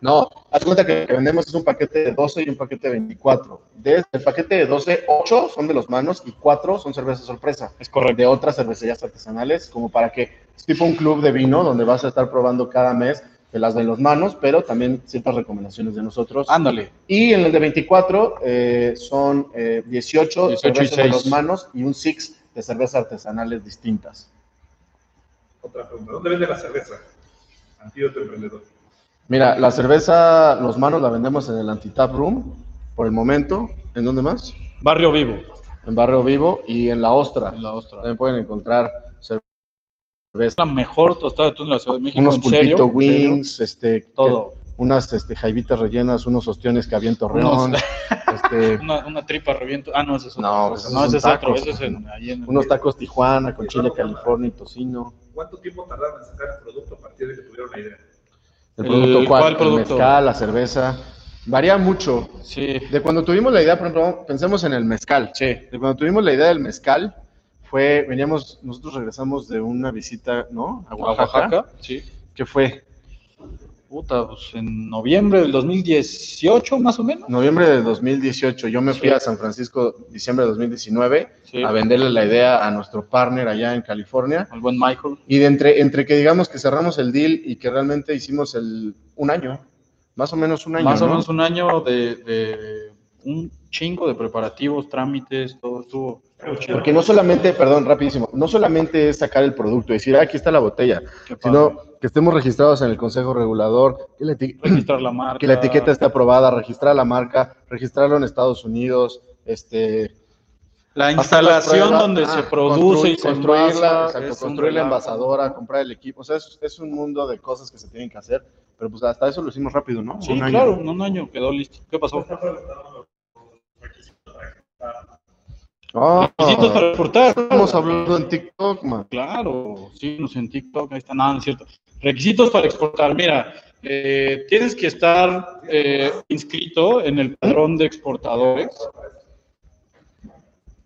No, haz cuenta que lo que vendemos es un paquete de 12 y un paquete de 24. De el paquete de 12, 8 son de los manos y 4 son cervezas sorpresa. Es correcto. De otras cervecerías artesanales, como para que es tipo un club de vino donde vas a estar probando cada mes de las de los manos, pero también ciertas recomendaciones de nosotros. Ándale. Y en el de 24 eh, son eh, 18, 18 y cervezas de 6. los manos y un six de cervezas artesanales distintas. Otra pregunta, ¿dónde vende la cerveza? Antídoto emprendedor. Mira, la cerveza, los manos la vendemos en el Antitap Room, por el momento. ¿En dónde más? Barrio Vivo. En Barrio Vivo y en La Ostra. En la Ostra. También pueden encontrar cerveza, la mejor tostada de atún de la Ciudad de México. unos pulpito wings, este, Todo. que- unas este, jaibitas rellenas, unos ostiones que había en Torreón, Unos- este, Una, una tripa reviento. Ah, no, ese es otro. No, pues no, ese son es otro. tacos. Ese es en, ahí en unos tacos Tijuana con chile California y tocino. ¿Cuánto tiempo tardaron en sacar el producto a partir de que tuvieron la idea? El El- producto cuál, ¿cuál el producto? mezcal, la cerveza. Varía mucho. Sí, De cuando tuvimos la idea, por ejemplo, pensemos en el mezcal. sí. De cuando tuvimos la idea del mezcal, fue, veníamos, nosotros regresamos de una visita, ¿no? A A Oaxaca. Oaxaca, sí. ¿Qué fue? Puta, pues en noviembre del 2018, más o menos. Noviembre de 2018. Yo me fui Sí. a San Francisco, diciembre de 2019, Sí. a venderle la idea a nuestro partner allá en California. Al buen Michael. Y de entre, entre que digamos que cerramos el deal y que realmente hicimos el un año, más o menos un año. Más o ¿no? menos un año de, de un chingo de preparativos, trámites, todo estuvo. Porque no solamente, perdón, rapidísimo, no solamente es sacar el producto y decir, ah, aquí está la botella, sino que estemos registrados en el Consejo Regulador, que la, eti- registrar la marca. que la etiqueta esté aprobada, registrar la marca, registrarlo en Estados Unidos, este, La instalación pruebas, donde ah, se produce y se construirla, envasa, exacto, construir la envasadora, comprar el equipo, o sea, es, es un mundo de cosas que se tienen que hacer, pero pues hasta eso lo hicimos rápido, ¿no? Sí, Un claro, en un año quedó listo. ¿Qué pasó? Ah, Requisitos para exportar. estamos hablando en TikTok, man. Claro, síguenos en TikTok, ahí está, nada, no es cierto. Requisitos para exportar, mira, eh, tienes que estar eh, inscrito en el padrón de exportadores,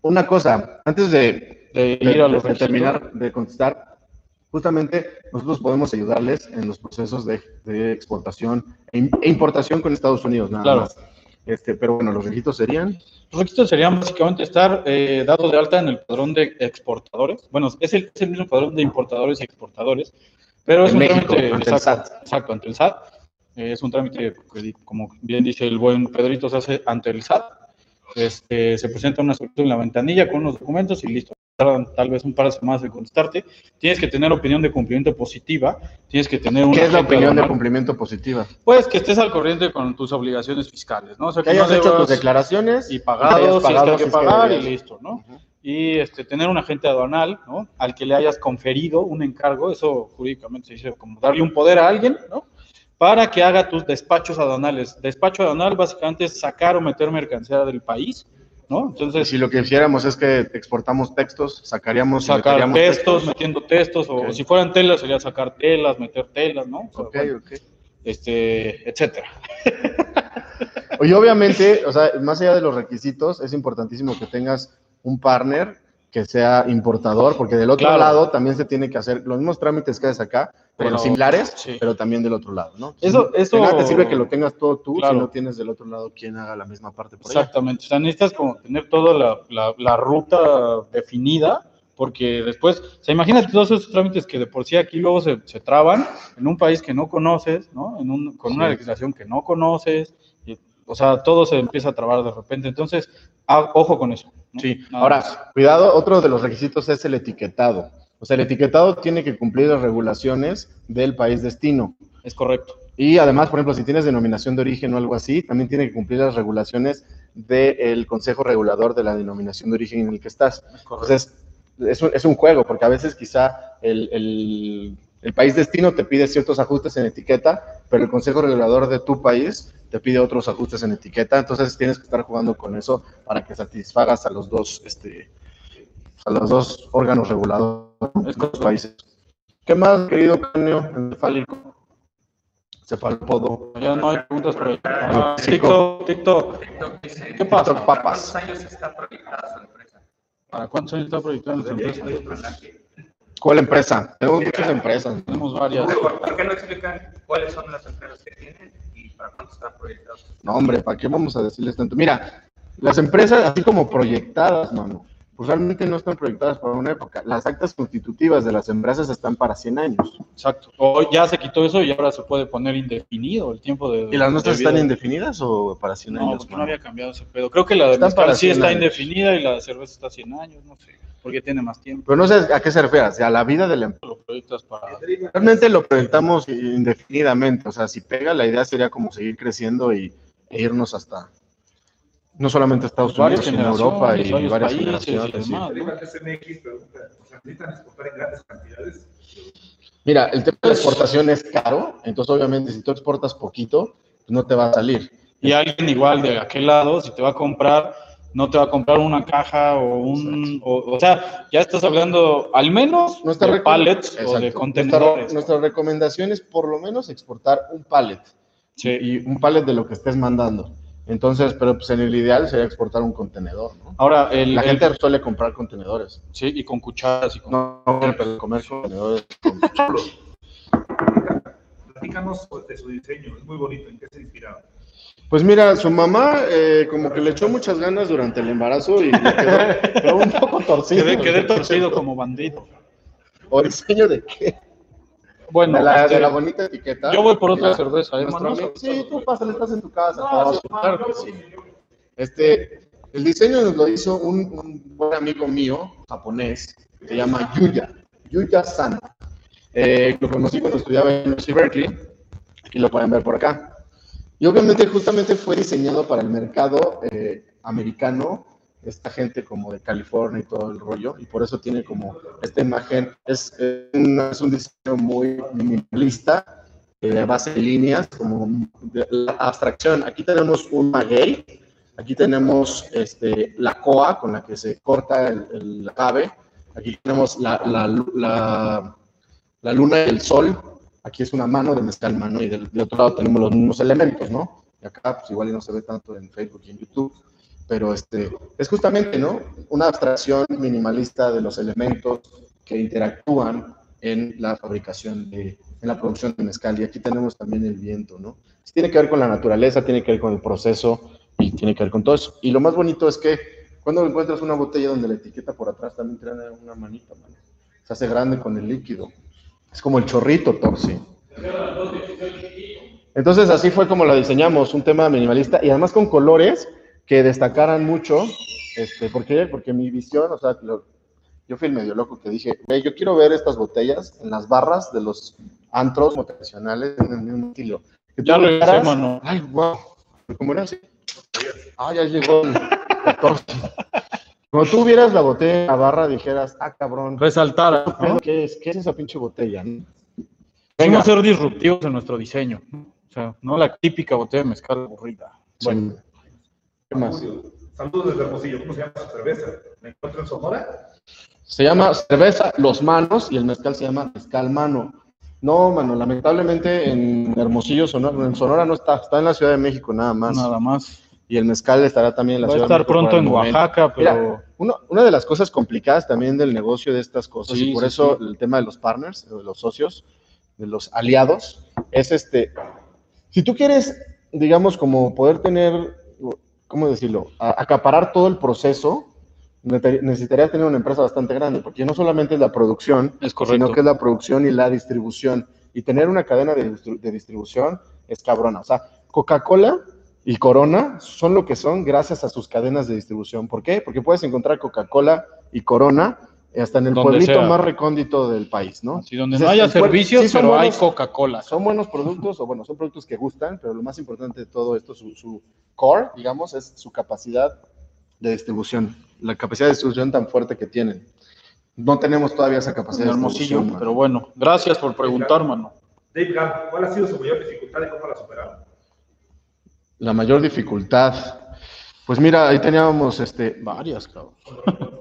Una cosa, antes de, ir a los de terminar de contestar, justamente nosotros podemos ayudarles en los procesos de, de exportación e e importación con Estados Unidos, nada Claro. más. Este, pero bueno, los requisitos serían Los requisitos serían básicamente estar eh, dado de alta en el padrón de exportadores. Bueno, es el, es el mismo padrón de importadores y exportadores, pero es En un México, trámite ante el exacto, SAT. exacto, ante el SAT. Eh, es un trámite que, di- como bien dice el buen Pedrito, se hace ante el SAT. Este, se presenta una solicitud en la ventanilla con unos documentos y listo. Tardan tal vez un par de semanas en contestarte. Tienes que tener opinión de cumplimiento positiva. Tienes que tener una ¿Qué es la opinión de cumplimiento positiva? Pues que estés al corriente con tus obligaciones fiscales, ¿no? O sea, Que hayas no hecho tus declaraciones y que hayas pagado, si es que hay que que pagar y listo, ¿no? Y este, tener un agente aduanal, ¿no? Al que le hayas conferido un encargo, eso jurídicamente se dice como darle un poder a alguien, ¿no? Para que haga tus despachos aduanales. Despacho aduanal básicamente es sacar o meter mercancía del país, ¿no? Y Entonces, si lo que hiciéramos es que exportamos textos, sacaríamos y sacar textos, metiendo textos, o si fueran telas sería sacar telas, meter telas, ¿no? O sea, Ok, bueno, ok. este, etcétera. Oye, obviamente, o sea, más allá de los requisitos, es importantísimo que tengas un partner que sea importador, porque del otro Claro. lado también se tiene que hacer los mismos trámites que haces acá, pero similares, sí. pero también del otro lado, ¿no? Eso- eso- nada te sirve que lo tengas todo tú Claro. si no tienes del otro lado quien haga la misma parte por allá. Exactamente, o sea, necesitas como tener toda la, la- la ruta definida, porque después, o sea, imagínate todos esos trámites que de por sí aquí luego se, se traban en un país que no conoces, ¿no? En un, con una legislación que no conoces, y, o sea, todo se empieza a trabar de repente, entonces, ah, ojo con eso. ¿No? Sí, Nada ahora, más. cuidado, otro de los requisitos es el etiquetado. O sea, el etiquetado tiene que cumplir las regulaciones del país destino. es correcto. Y además, por ejemplo, si tienes denominación de origen o algo así, también tiene que cumplir las regulaciones del Consejo Regulador de la denominación de origen en el que estás. Es correcto. Entonces, es un, es un juego, porque a veces quizá el, el- el país destino te pide ciertos ajustes en etiqueta, pero el Consejo Regulador de tu país te pide otros ajustes en etiqueta. Entonces, tienes que estar jugando con eso para que satisfagas a los dos, este, a los dos órganos reguladores de los países. ¿Qué más, querido cráneo encefálico? Cefalópodo. Ya no hay preguntas por ahí. Ah, TikTok, TikTok. ¿Qué pasa? Papas. ¿Cuántos años está proyectada su empresa? ¿Para cuántos años está proyectando nuestra empresa? ¿Cuál empresa? Tenemos muchas empresas. Tenemos varias. ¿Por, qué no explican cuáles son las empresas que tienen y para cuánto están proyectadas? No, hombre, ¿para qué vamos a decirles tanto? Mira, las empresas, así como proyectadas, mano, pues realmente no están proyectadas para una época. Las actas constitutivas de las empresas están para 100 años. Exacto. O ya se quitó eso y ahora se puede poner indefinido el tiempo de. ¿Y las nuestras están indefinidas o para 100 No, años? porque no había cambiado ese pedo. Creo que la de Están mezcal para sí 100 está años. indefinida y la de cerveza está 100 años, no sé, porque tiene más tiempo. Pero no sé a qué se refiere, o sea, a la vida de la empresa. Lo proyectas para. Realmente lo proyectamos indefinidamente, o sea, si pega, la idea sería como seguir creciendo y, e irnos hasta, no solamente Estados Unidos, sino Europa y varias y generaciones. sí. demás, ¿no? O sea, necesitan exportar en grandes cantidades. Mira, el tema de la exportación es caro, entonces obviamente si tú exportas poquito, no te va a salir. Y alguien igual de aquel lado, si te va a comprar, no te va a comprar una caja o un. O, o sea, ya estás hablando al menos Nuestra de pallets o Exacto. de contenedores. Nuestra, nuestra recomendación es por lo menos exportar un pallet Sí. y un pallet de lo que estés mandando. Entonces, pero pues en el ideal sería exportar un contenedor, ¿no? Ahora, el, La el- gente suele comprar contenedores. Sí, y con cucharas y con. No, pero comer contenedores. Platícanos de su diseño, es muy bonito, ¿en qué se inspiraron? Pues mira, su mamá eh, como que le echó muchas ganas durante el embarazo y le quedó, quedó un poco torcido. Quedé, quedé torcido como bandido. ¿O diseño de qué? Bueno, de, la, este, de la bonita etiqueta. yo voy por otra cerveza, ¿eh, nuestro Manuel? amigo- Sí, tú pásale, estás en tu casa. No, Pablo, sí, claro que sí. Este, el diseño nos lo hizo un, un buen amigo mío, japonés, que se llama Yuya, Yuya San. Eh, lo conocí cuando estudiaba en UC Berkeley, aquí lo pueden ver por acá. Y obviamente justamente fue diseñado para el mercado eh, americano, esta gente como de California y todo el rollo, y por eso tiene como esta imagen, es, es un diseño muy minimalista, eh, base de líneas, como de- la abstracción. Aquí tenemos un maguey, aquí tenemos este, la coa con la que se corta el, el ave, aquí tenemos la, la, la, la luna y el sol, aquí es una mano de mezcal mano y del, otro lado tenemos los mismos elementos, ¿no? Y acá pues igual no se ve tanto en Facebook y en YouTube, pero este, es justamente, ¿no? Una abstracción minimalista de los elementos que interactúan en la fabricación de, en la producción de mezcal. Y aquí tenemos también el viento, ¿no? Tiene que ver con la naturaleza, tiene que ver con el proceso y tiene que ver con todo eso. Y lo más bonito es que cuando encuentras una botella donde la etiqueta por atrás también tiene una manita, mano. Se hace grande con el líquido. Es como el chorrito, Torsi. Entonces así fue como lo diseñamos, un tema minimalista y además con colores que destacaran mucho, este, ¿por qué? Porque mi visión, o sea, lo- yo fui el medio loco que dije, "Güey, yo quiero ver estas botellas en las barras de los antros como tradicionales en el mismo estilo. Que Ya regresé, voltearas- mano. Ay, wow. ¿Cómo era así? Ah, ya llegó el 14. Cuando tú vieras la botella en la barra, dijeras, ah, cabrón, Resaltar, ¿no? ¿qué es, ¿qué es esa pinche botella? no? Quisimos ser disruptivos en nuestro diseño. O sea, no la típica botella de mezcal aburrida. Bueno, ¿qué más? Saludos desde Hermosillo, ¿cómo se llama su cerveza? ¿Me encuentro en Sonora? Se llama cerveza Los Manos y el mezcal se llama Mezcal Mano. No, mano, lamentablemente en Hermosillo, Sonora, en Sonora no está, está en la Ciudad de México nada más. Nada más. y el mezcal estará también en la Va a Ciudad de estar México por pronto el en momento. Oaxaca, Mira, pero Uno- una de las cosas complicadas también del negocio de estas cosas, Sí, y por sí, eso sí. el tema de los partners, de los socios, de los aliados, es este, si tú quieres, digamos, como poder tener, ¿cómo decirlo?, A- acaparar todo el proceso, necesitarías tener una empresa bastante grande, porque no solamente es la producción, es sino que es la producción y la distribución. Y tener una cadena de, de distribución es cabrona. O sea, Coca-Cola y Corona son lo que son gracias a sus cadenas de distribución. ¿Por qué? Porque puedes encontrar Coca-Cola y Corona hasta en el Donde pueblito sea. más recóndito del país, ¿no? Así donde Entonces, no haya servicios, sí son pero hay buenos- Coca-Cola. Son buenos productos, o bueno, son productos que gustan, pero lo más importante de todo esto, su, su core, digamos, es su capacidad de distribución, la capacidad de distribución tan fuerte que tienen. No tenemos todavía esa capacidad de Hermosillo, mano. pero bueno, gracias por preguntar, mano. Dave Gunn, ¿cuál ha sido su mayor dificultad y cómo la superaron? La mayor dificultad. Pues mira, ahí teníamos este. Varias, cabrón.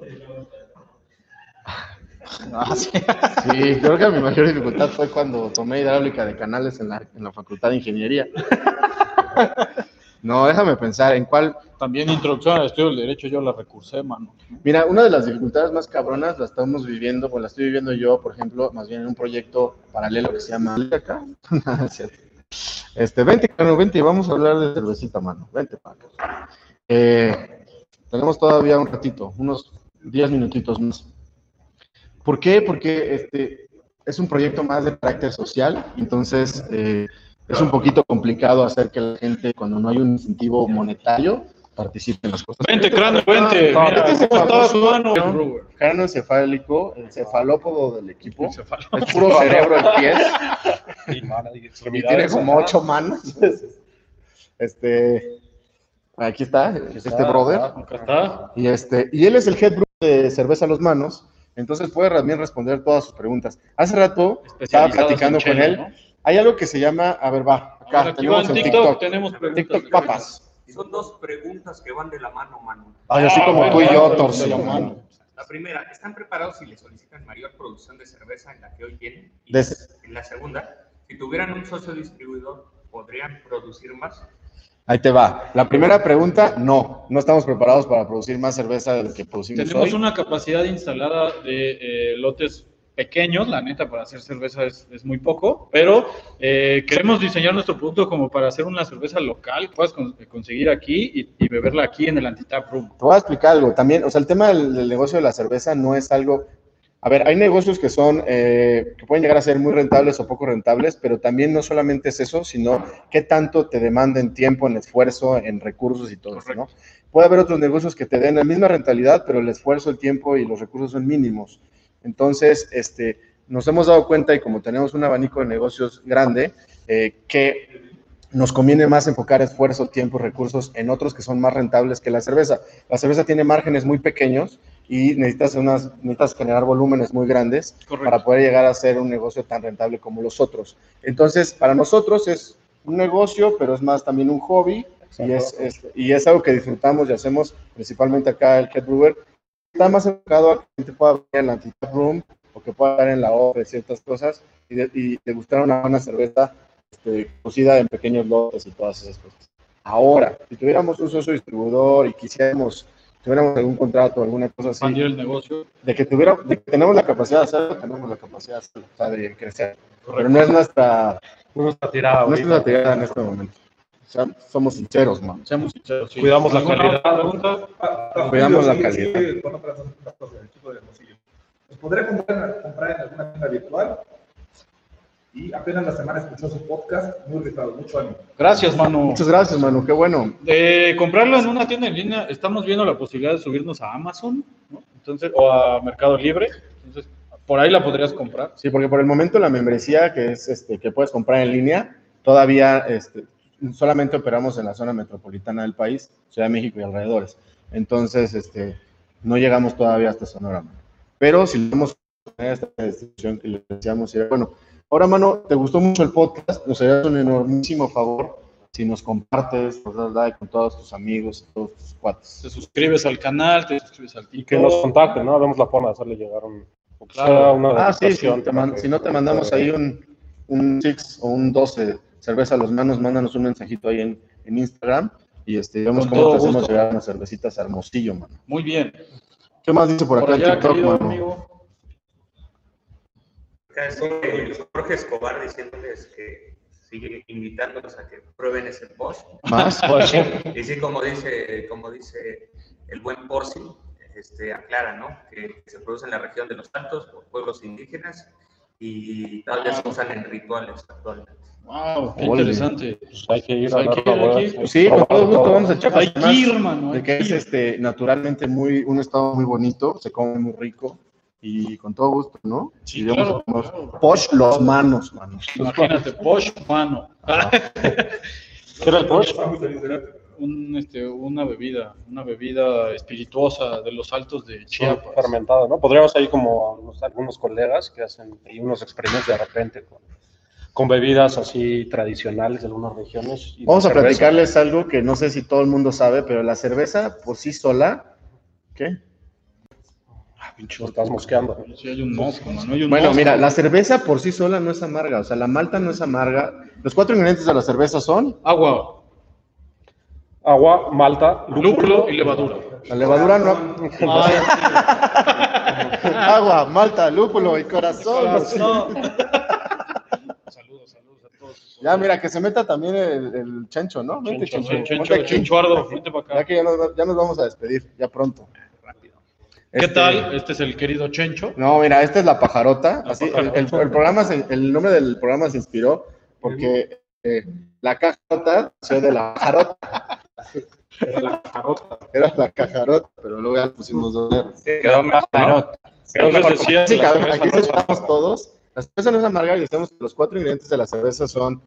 Ah, sí. Sí, creo que mi mayor dificultad fue cuando tomé hidráulica de canales en la, en la Facultad de Ingeniería. No, déjame pensar en cuál. También introducción al estudio del derecho, yo la recursé, mano. Mira, una de las dificultades más cabronas la estamos viviendo, o la estoy viviendo yo, por ejemplo, más bien en un proyecto paralelo que se llama acá. Este, vente, Cano, vente, vamos a hablar de cervecita, mano. Vente, para acá. Eh, tenemos todavía un ratito, unos 10 minutitos más. ¿Por qué? Porque este, es un proyecto más de carácter social, entonces eh, es un poquito complicado hacer que la gente, cuando no hay un incentivo monetario, participe en las cosas. Vente, cráneo, vente. No, Mira, este el. Cráneo encefálico, el cefalópodo del equipo. Es puro cerebro en pies. Y tiene como ocho manos. Este, aquí está, este brother. Acá está. Y este, y él es el head brewer de cerveza a los manos. Entonces puede también responder todas sus preguntas. Hace rato estaba platicando con chela, él. ¿no? Hay algo que se llama, a ver, va, acá tenemos va en TikTok. TikTok, tenemos preguntas. TikTok papas. Son dos preguntas que van de la mano, mano. Ay, así Ah, como bueno, tú y yo, torcido, mano. La primera, ¿están preparados si les solicitan mayor producción de cerveza en la que hoy tienen? Y Des- en la segunda, si tuvieran un socio distribuidor, ¿podrían producir más? Ahí te va. La primera pregunta, no, no estamos preparados para producir más cerveza de lo que producimos Tenemos hoy. una capacidad instalada de eh, lotes pequeños, la neta, para hacer cerveza es, es muy poco, pero eh, queremos diseñar nuestro producto como para hacer una cerveza local, que puedas con- conseguir aquí y, y beberla aquí en el Antitap Room. Te voy a explicar algo. También, o sea, el tema del, del negocio de la cerveza no es algo. A ver, hay negocios que son, eh, que pueden llegar a ser muy rentables o poco rentables, pero también no solamente es eso, sino qué tanto te demanda en tiempo, en esfuerzo, en recursos y todo eso, ¿no? Puede haber otros negocios que te den la misma rentabilidad, pero el esfuerzo, el tiempo y los recursos son mínimos. Entonces, este, nos hemos dado cuenta y como tenemos un abanico de negocios grande, eh, que nos conviene más enfocar esfuerzo, tiempo, recursos en otros que son más rentables que la cerveza. La cerveza tiene márgenes muy pequeños y necesitas, unas, necesitas generar volúmenes muy grandes Correcto. para poder llegar a ser un negocio tan rentable como los otros. Entonces, para nosotros es un negocio, pero es más también un hobby y es, es- y es algo que disfrutamos y hacemos principalmente acá el Head Brewer. Está más enfocado a que la gente pueda ver en la Antitap Room o que pueda ver en la OPE ciertas cosas y, de, y degustar una buena cerveza este, cocida en pequeños lotes y todas esas cosas. Ahora, si tuviéramos un socio distribuidor y quisiéramos, tuviéramos algún contrato, alguna cosa así, Expandir el negocio. de que tuviera, de que tenemos la capacidad de hacerlo, tenemos la capacidad de hacerlo, o sea, de crecer. Pero no es nuestra, No está tirada no es nuestra tirada en este momento. O sea, somos sinceros, man. Seamos sinceros. sí. Cuidamos la ¿Alguna calidad. pregunta? Cuidamos la calidad. sigue con otras otras cosas, el equipo de Hermosillo. ¿Los podré comprar, comprar en alguna tienda virtual? Y apenas la semana escuchó su podcast, muy rifado, mucho ánimo. Gracias, mano. Muchas gracias, Manu, qué bueno. De comprarlo en una tienda en línea, estamos viendo la posibilidad de subirnos a Amazon, ¿no? Entonces, o a Mercado Libre. Entonces, por ahí la podrías comprar. Sí, porque por el momento la membresía que es este que puedes comprar en línea, todavía este, solamente operamos en la zona metropolitana del país, Ciudad de México y alrededores. Entonces, este, no llegamos todavía hasta Sonora. mano. Pero si vamos a esta distribución que les decíamos, bueno, ahora, mano, ¿te gustó mucho el podcast? Nos harías un enormísimo favor si nos compartes, nos das like con todos tus amigos, todos tus cuates. Te suscribes al canal, te suscribes al Y que nos TikTok. contacten, ¿no? Vemos la forma de hacerle llegar un. Claro. sea una Ah, sí, sí, te man- si no te mandamos ahí un, un 6 o un 12 cerveza a los manos, mándanos un mensajito ahí en, en Instagram y este, vemos Con cómo te hacemos gusto. llegar unas cervecitas a Hermosillo, mano. Muy bien. ¿Qué más dice por acá Por allá, TikTok, querido mano? amigo. Jorge Escobar diciéndoles que sigue invitándolos a que prueben ese post. ¿Más? Y sí, como dice, como dice el buen Porci, este, aclara, ¿no? Que se produce en la región de los Altos por pueblos indígenas y todavía se usan en rituales actualmente. Wow, qué interesante. Pues hay que ir Pues a hay hay que ir. Sí, con todo gusto vamos a echar Hay que más ir, hermano. de que es este, naturalmente muy, un estado muy bonito, se come muy rico y con todo gusto, ¿no? Sí, claro, claro. Posh los manos, mano. Imagínate, Posh, mano. ¿Qué era el verte. Un, este, una bebida, una bebida espirituosa de los altos de Chiapas. fermentado, ¿no? Podríamos ahí como unos- algunos colegas que hacen ahí unos experimentos de repente con, con bebidas así tradicionales de algunas regiones. y Vamos a cerveza. platicarles algo que no sé si todo el mundo sabe, pero la cerveza por sí sola, ¿qué? Pinche Lo estás mosqueando. Sí, hay un mosco, mano. Hay un Bueno, mosco. mira, la cerveza por sí sola no es amarga, o sea, la malta no es amarga. Los cuatro ingredientes de la cerveza son Agua, Agua, malta, lúpulo y levadura. la levadura no, agua, malta, lúpulo y corazón. Saludos, saludos a todos. Ya, mira, que se meta también el, el chencho, ¿no? Vente, Chencho, chencho, Chencho. Chenchuardo, vente para Ya acá. que ya nos, ya nos vamos a despedir, ya pronto. ¿Qué Este, tal? Este es el querido Chencho. No, mira, esta es la pajarota. La Así, el- pajarota. El, el programa se- el nombre del programa se inspiró porque eh, la cajarota nació de la pajarota. Era la cajarota, pero luego ya pusimos dos. Quedó mejor, ¿no? Entonces decía Sí, aquí estamos todos. La cerveza no es amarga y decimos que los cuatro ingredientes de la cerveza son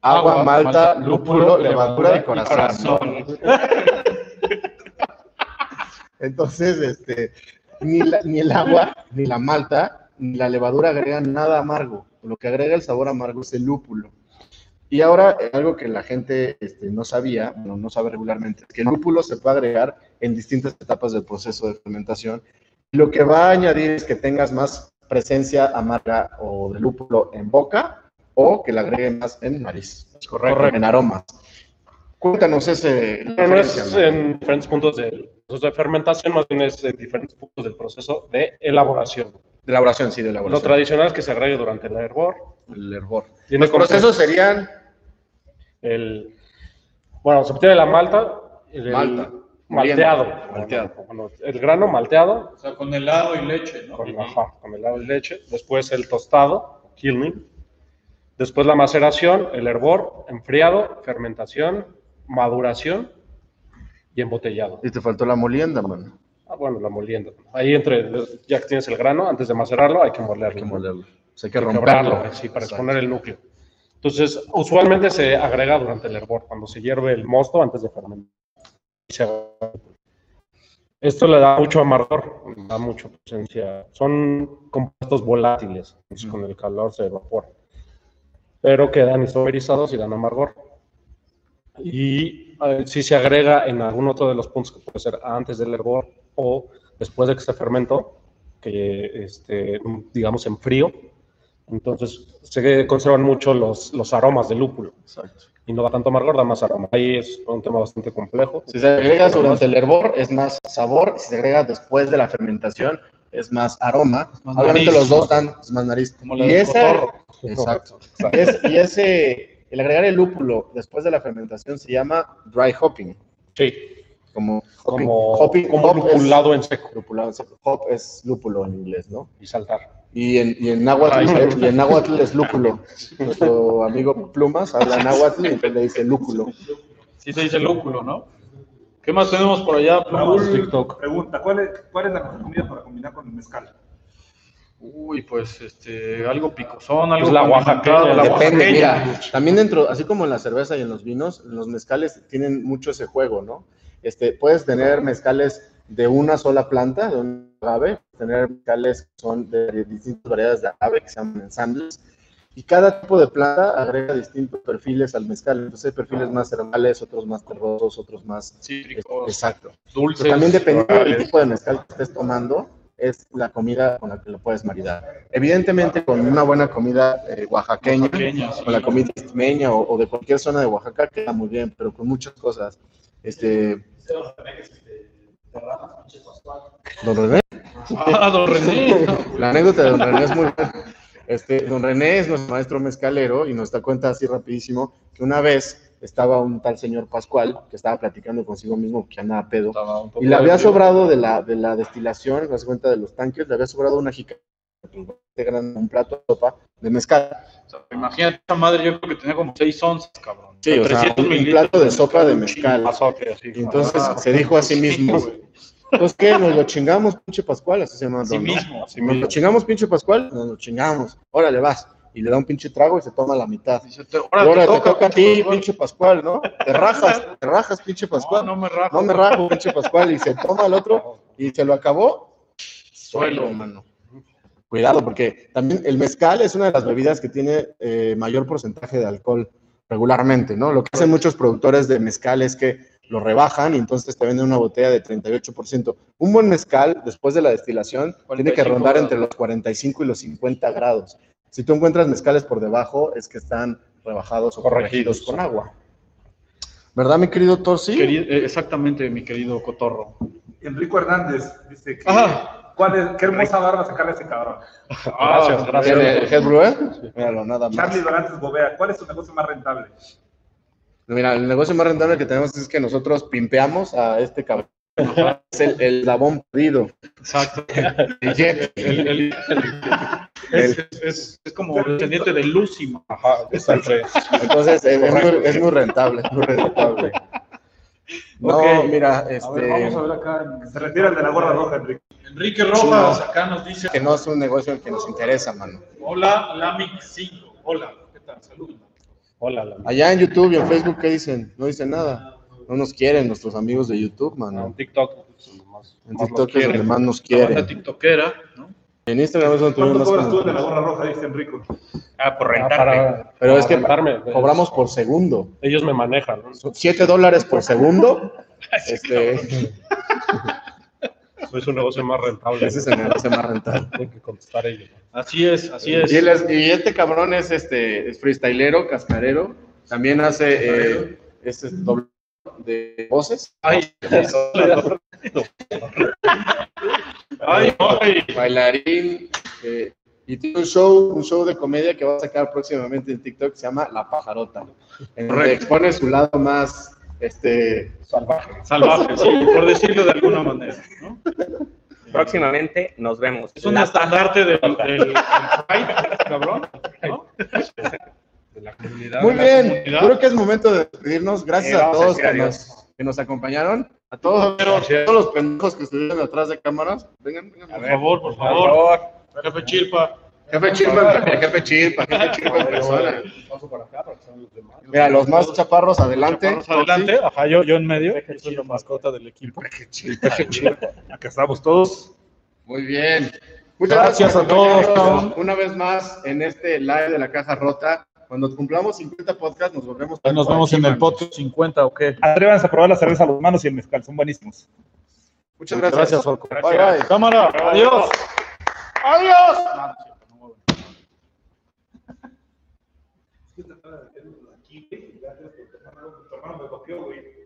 agua, Agua, malta, malta, lúpulo, lúpulo, levadura y levadura y corazón. Entonces, este, ni, la- ni el agua, ni la malta, ni la levadura agregan nada amargo. Lo que agrega el sabor amargo es el lúpulo. Y ahora, eh, algo que la gente este, no sabía, bueno, no sabe regularmente, es que el lúpulo se puede agregar en distintas etapas del proceso de fermentación. Lo que va a añadir es que tengas más presencia amarga o de lúpulo en boca o que le agregue más en nariz. Correcto. En aromas. Cuéntanos ese. No, no es ¿no? en diferentes puntos del proceso de fermentación, más bien es en diferentes puntos del proceso de elaboración. De elaboración, sí, de Lo elaboración. tradicional es que se agregue durante el hervor. El hervor. Tiene Los procesos serían el bueno, se obtiene la malta, el Malta. malteado, Malteado. Bueno, el grano malteado O sea, con helado y leche, ¿no? con, ajá, con helado y leche, después el tostado, kilning, después la maceración, el hervor, enfriado, fermentación, maduración y embotellado. y te faltó la molienda, mano. Ah, bueno, la molienda. Ahí entre, ya que tienes el grano, antes de macerarlo hay que molerlo. Hay que molerlo. O sea, hay que Hay romperlo. quebrarlo, sí, para Exacto. exponer el núcleo. Entonces, usualmente se agrega durante el hervor, cuando se hierve el mosto antes de fermentar. Esto le da mucho amargor, le da mucha presencia. Son compuestos volátiles, entonces con el calor se evaporan. Pero quedan isomerizados y dan amargor. Y eh, si se agrega en algún otro de los puntos que puede ser antes del hervor o después de que se fermentó, que este, digamos en frío, entonces se conservan mucho los, los aromas del lúpulo Exacto. y no da tanto amargor, da más aroma. Ahí es un tema bastante complejo. Si se agrega durante el hervor, es más sabor. Si se agrega después de la fermentación, es más aroma. más Obviamente nariz. los dos dan es más nariz. Como y ese, cotorro. exacto. Es- y ese, el agregar el lúpulo después de la fermentación se llama dry hopping. Sí, Como hopping. como, Hopping- como hop es- lupulado en seco lupulado en seco. Hop es lúpulo en inglés, ¿no? y saltar. Y en, y en náhuatl, y en náhuatl es lúpulo. Nuestro amigo Plumas habla náhuatl y le dice lúpulo. Sí se dice lúpulo, ¿no? ¿Qué más tenemos por allá? Raúl? TikTok. pregunta, ¿cuál es, ¿cuál es la mejor comida para combinar con el mezcal? Uy, pues este, algo picosón, algo Pues la oaxaqueña, la Depende, oaxaqueña. mira, también dentro, así como en la cerveza y en los vinos, los mezcales tienen mucho ese juego, ¿no? Este, puedes tener mezcales de una sola planta, de un agave, tener mezcales que son de distintas variedades de agave, que se llaman ensambles, y cada tipo de planta agrega distintos perfiles al mezcal. Entonces hay perfiles más herbales, otros más terrosos, otros más... Cítricos, Exacto. dulces. Pero también dependiendo del tipo de mezcal que estés tomando, es la comida con la que lo puedes maridar. Evidentemente, con una buena comida eh, oaxaqueña, Oaxaqueña, sí. con la comida istimeña o, o de cualquier zona de Oaxaca queda muy bien, pero con muchas cosas. Este, don René, Ah, don René. la anécdota de don René es muy buena. Este, don René es nuestro maestro mezcalero y nos da cuenta así rapidísimo que una vez estaba un tal señor Pascual que estaba platicando consigo mismo que andaba pedo y le había sobrado de la, de la destilación, cuenta de los tanques, le había sobrado una jica, un plato de sopa de mezcal. O sea, Imagínate, esa madre yo creo que tenía como 6 onzas, cabrón. Sí, o sea, 300 un plato de sopa de mezcal. así. Y entonces Ah, se dijo a sí mismo, güey. pues qué, nos lo chingamos, pinche Pascual, así se llama. ¿no? mismo, así Nos lo mismo. chingamos, pinche Pascual, nos lo chingamos. Órale, vas. Y le da un pinche trago y se toma la mitad. Te- Y ahora te toca a ti, pinche Pascual, ¿no? Te rajas, te rajas, pinche Pascual. no me rajo. No me rajo, pinche Pascual. Y se toma el otro y se lo acabó. Suelo, mano. Cuidado, porque también el mezcal es una de las bebidas que tiene eh, mayor porcentaje de alcohol regularmente, ¿no? Lo que hacen muchos productores de mezcal es que lo rebajan y entonces te venden una botella de 38%. Un buen mezcal, después de la destilación, tiene que 45 rondar grados. entre los 45 y los 50 grados. Si tú encuentras mezcales por debajo, es que están rebajados o corregidos Corregidos. con agua. ¿Verdad, mi querido Torsi? Querido- eh, exactamente, mi querido Cotorro. Enrico Hernández dice que. Ajá. ¿cuál es, ¿Qué hermosa barba sacarle a ese cabrón? Gracias, gracias. ¿Tiene el Head Brewer? Míralo, nada más. Charlie Dorantes Gobea, ¿cuál es tu negocio más rentable? Mira, el negocio más rentable que tenemos es que nosotros pimpeamos a este cabrón. Es el, el labón perdido. Exacto. El jet. El- el- es, es- es como descendiente de. Ajá, exacto. Entonces, es, es muy, es muy rentable, es muy rentable. No, mira, A ver, este, vamos a ver acá. Se retira el de la gorra roja, Enrique. Enrique Rojas acá nos dice: que no es un negocio que nos interesa, mano. Hola, Lamic 5. Hola, ¿qué tal? Saludos. Hola, la Allá en YouTube y en Facebook, ¿qué dicen? No dicen nada. No nos quieren nuestros amigos de YouTube, No, mano. en TikTok. Más, En TikTok nos es donde más nos La banda quieren. tiktokera, ¿no? En Instagram es donde ¿Cuánto tenemos cobras más tú de la gorra roja? Dice Enrico. Ah, por Ah, rentarme. para- Pero para es que rentarme, cobramos por segundo. Ellos me manejan. ¿no? 7 dólares por segundo. Este, Es un negocio más rentable. ese es el negocio más rentable. Tienen que contestar ellos. Así es, así es. Y, este cabrón es este es freestylero, cascarero. También hace eh, este doble de voces, Ay, ay, ay. bailarín. eh, y tiene un show, un show de comedia que va a sacar próximamente en TikTok que se llama La Pajarota. En donde Correcto. expone su lado más este Salvaje. Salvaje, sí, por decirlo de alguna manera, ¿no? Próximamente nos vemos. Es un La- estandarte del, del, del Pride, cabrón, ¿no? De la comunidad. Muy la bien, comunidad. creo que es momento de despedirnos. Gracias Sí, a todos que nos, que nos acompañaron. A todos, a todos los pendejos que estuvieron atrás de cámaras. Vengan, vengan. Por favor, por favor. Jefe Chilpa. Jefe Chilpa, jefe Chilpa, jefe Chilpa en persona. Paso para acá para que sean los demás. Mira, los más chaparros adelante. Adelante. Ajá, yo, yo en medio. Yo soy la mascota del equipo. Acá estamos todos. Muy bien. Muchas Gracias gracias, a todos. Una vez más en este live de la caja rota. Cuando cumplamos 50 podcasts, nos volvemos a Nos por vemos aquí, en el podcast 50, ¿o qué? Atrévanse a probar la cerveza a los manos y el mezcal, son buenísimos. Muchas gracias. Gracias, Orco. Bye, bye. Cámara, adiós. Adiós. Tu hermano me copió, güey.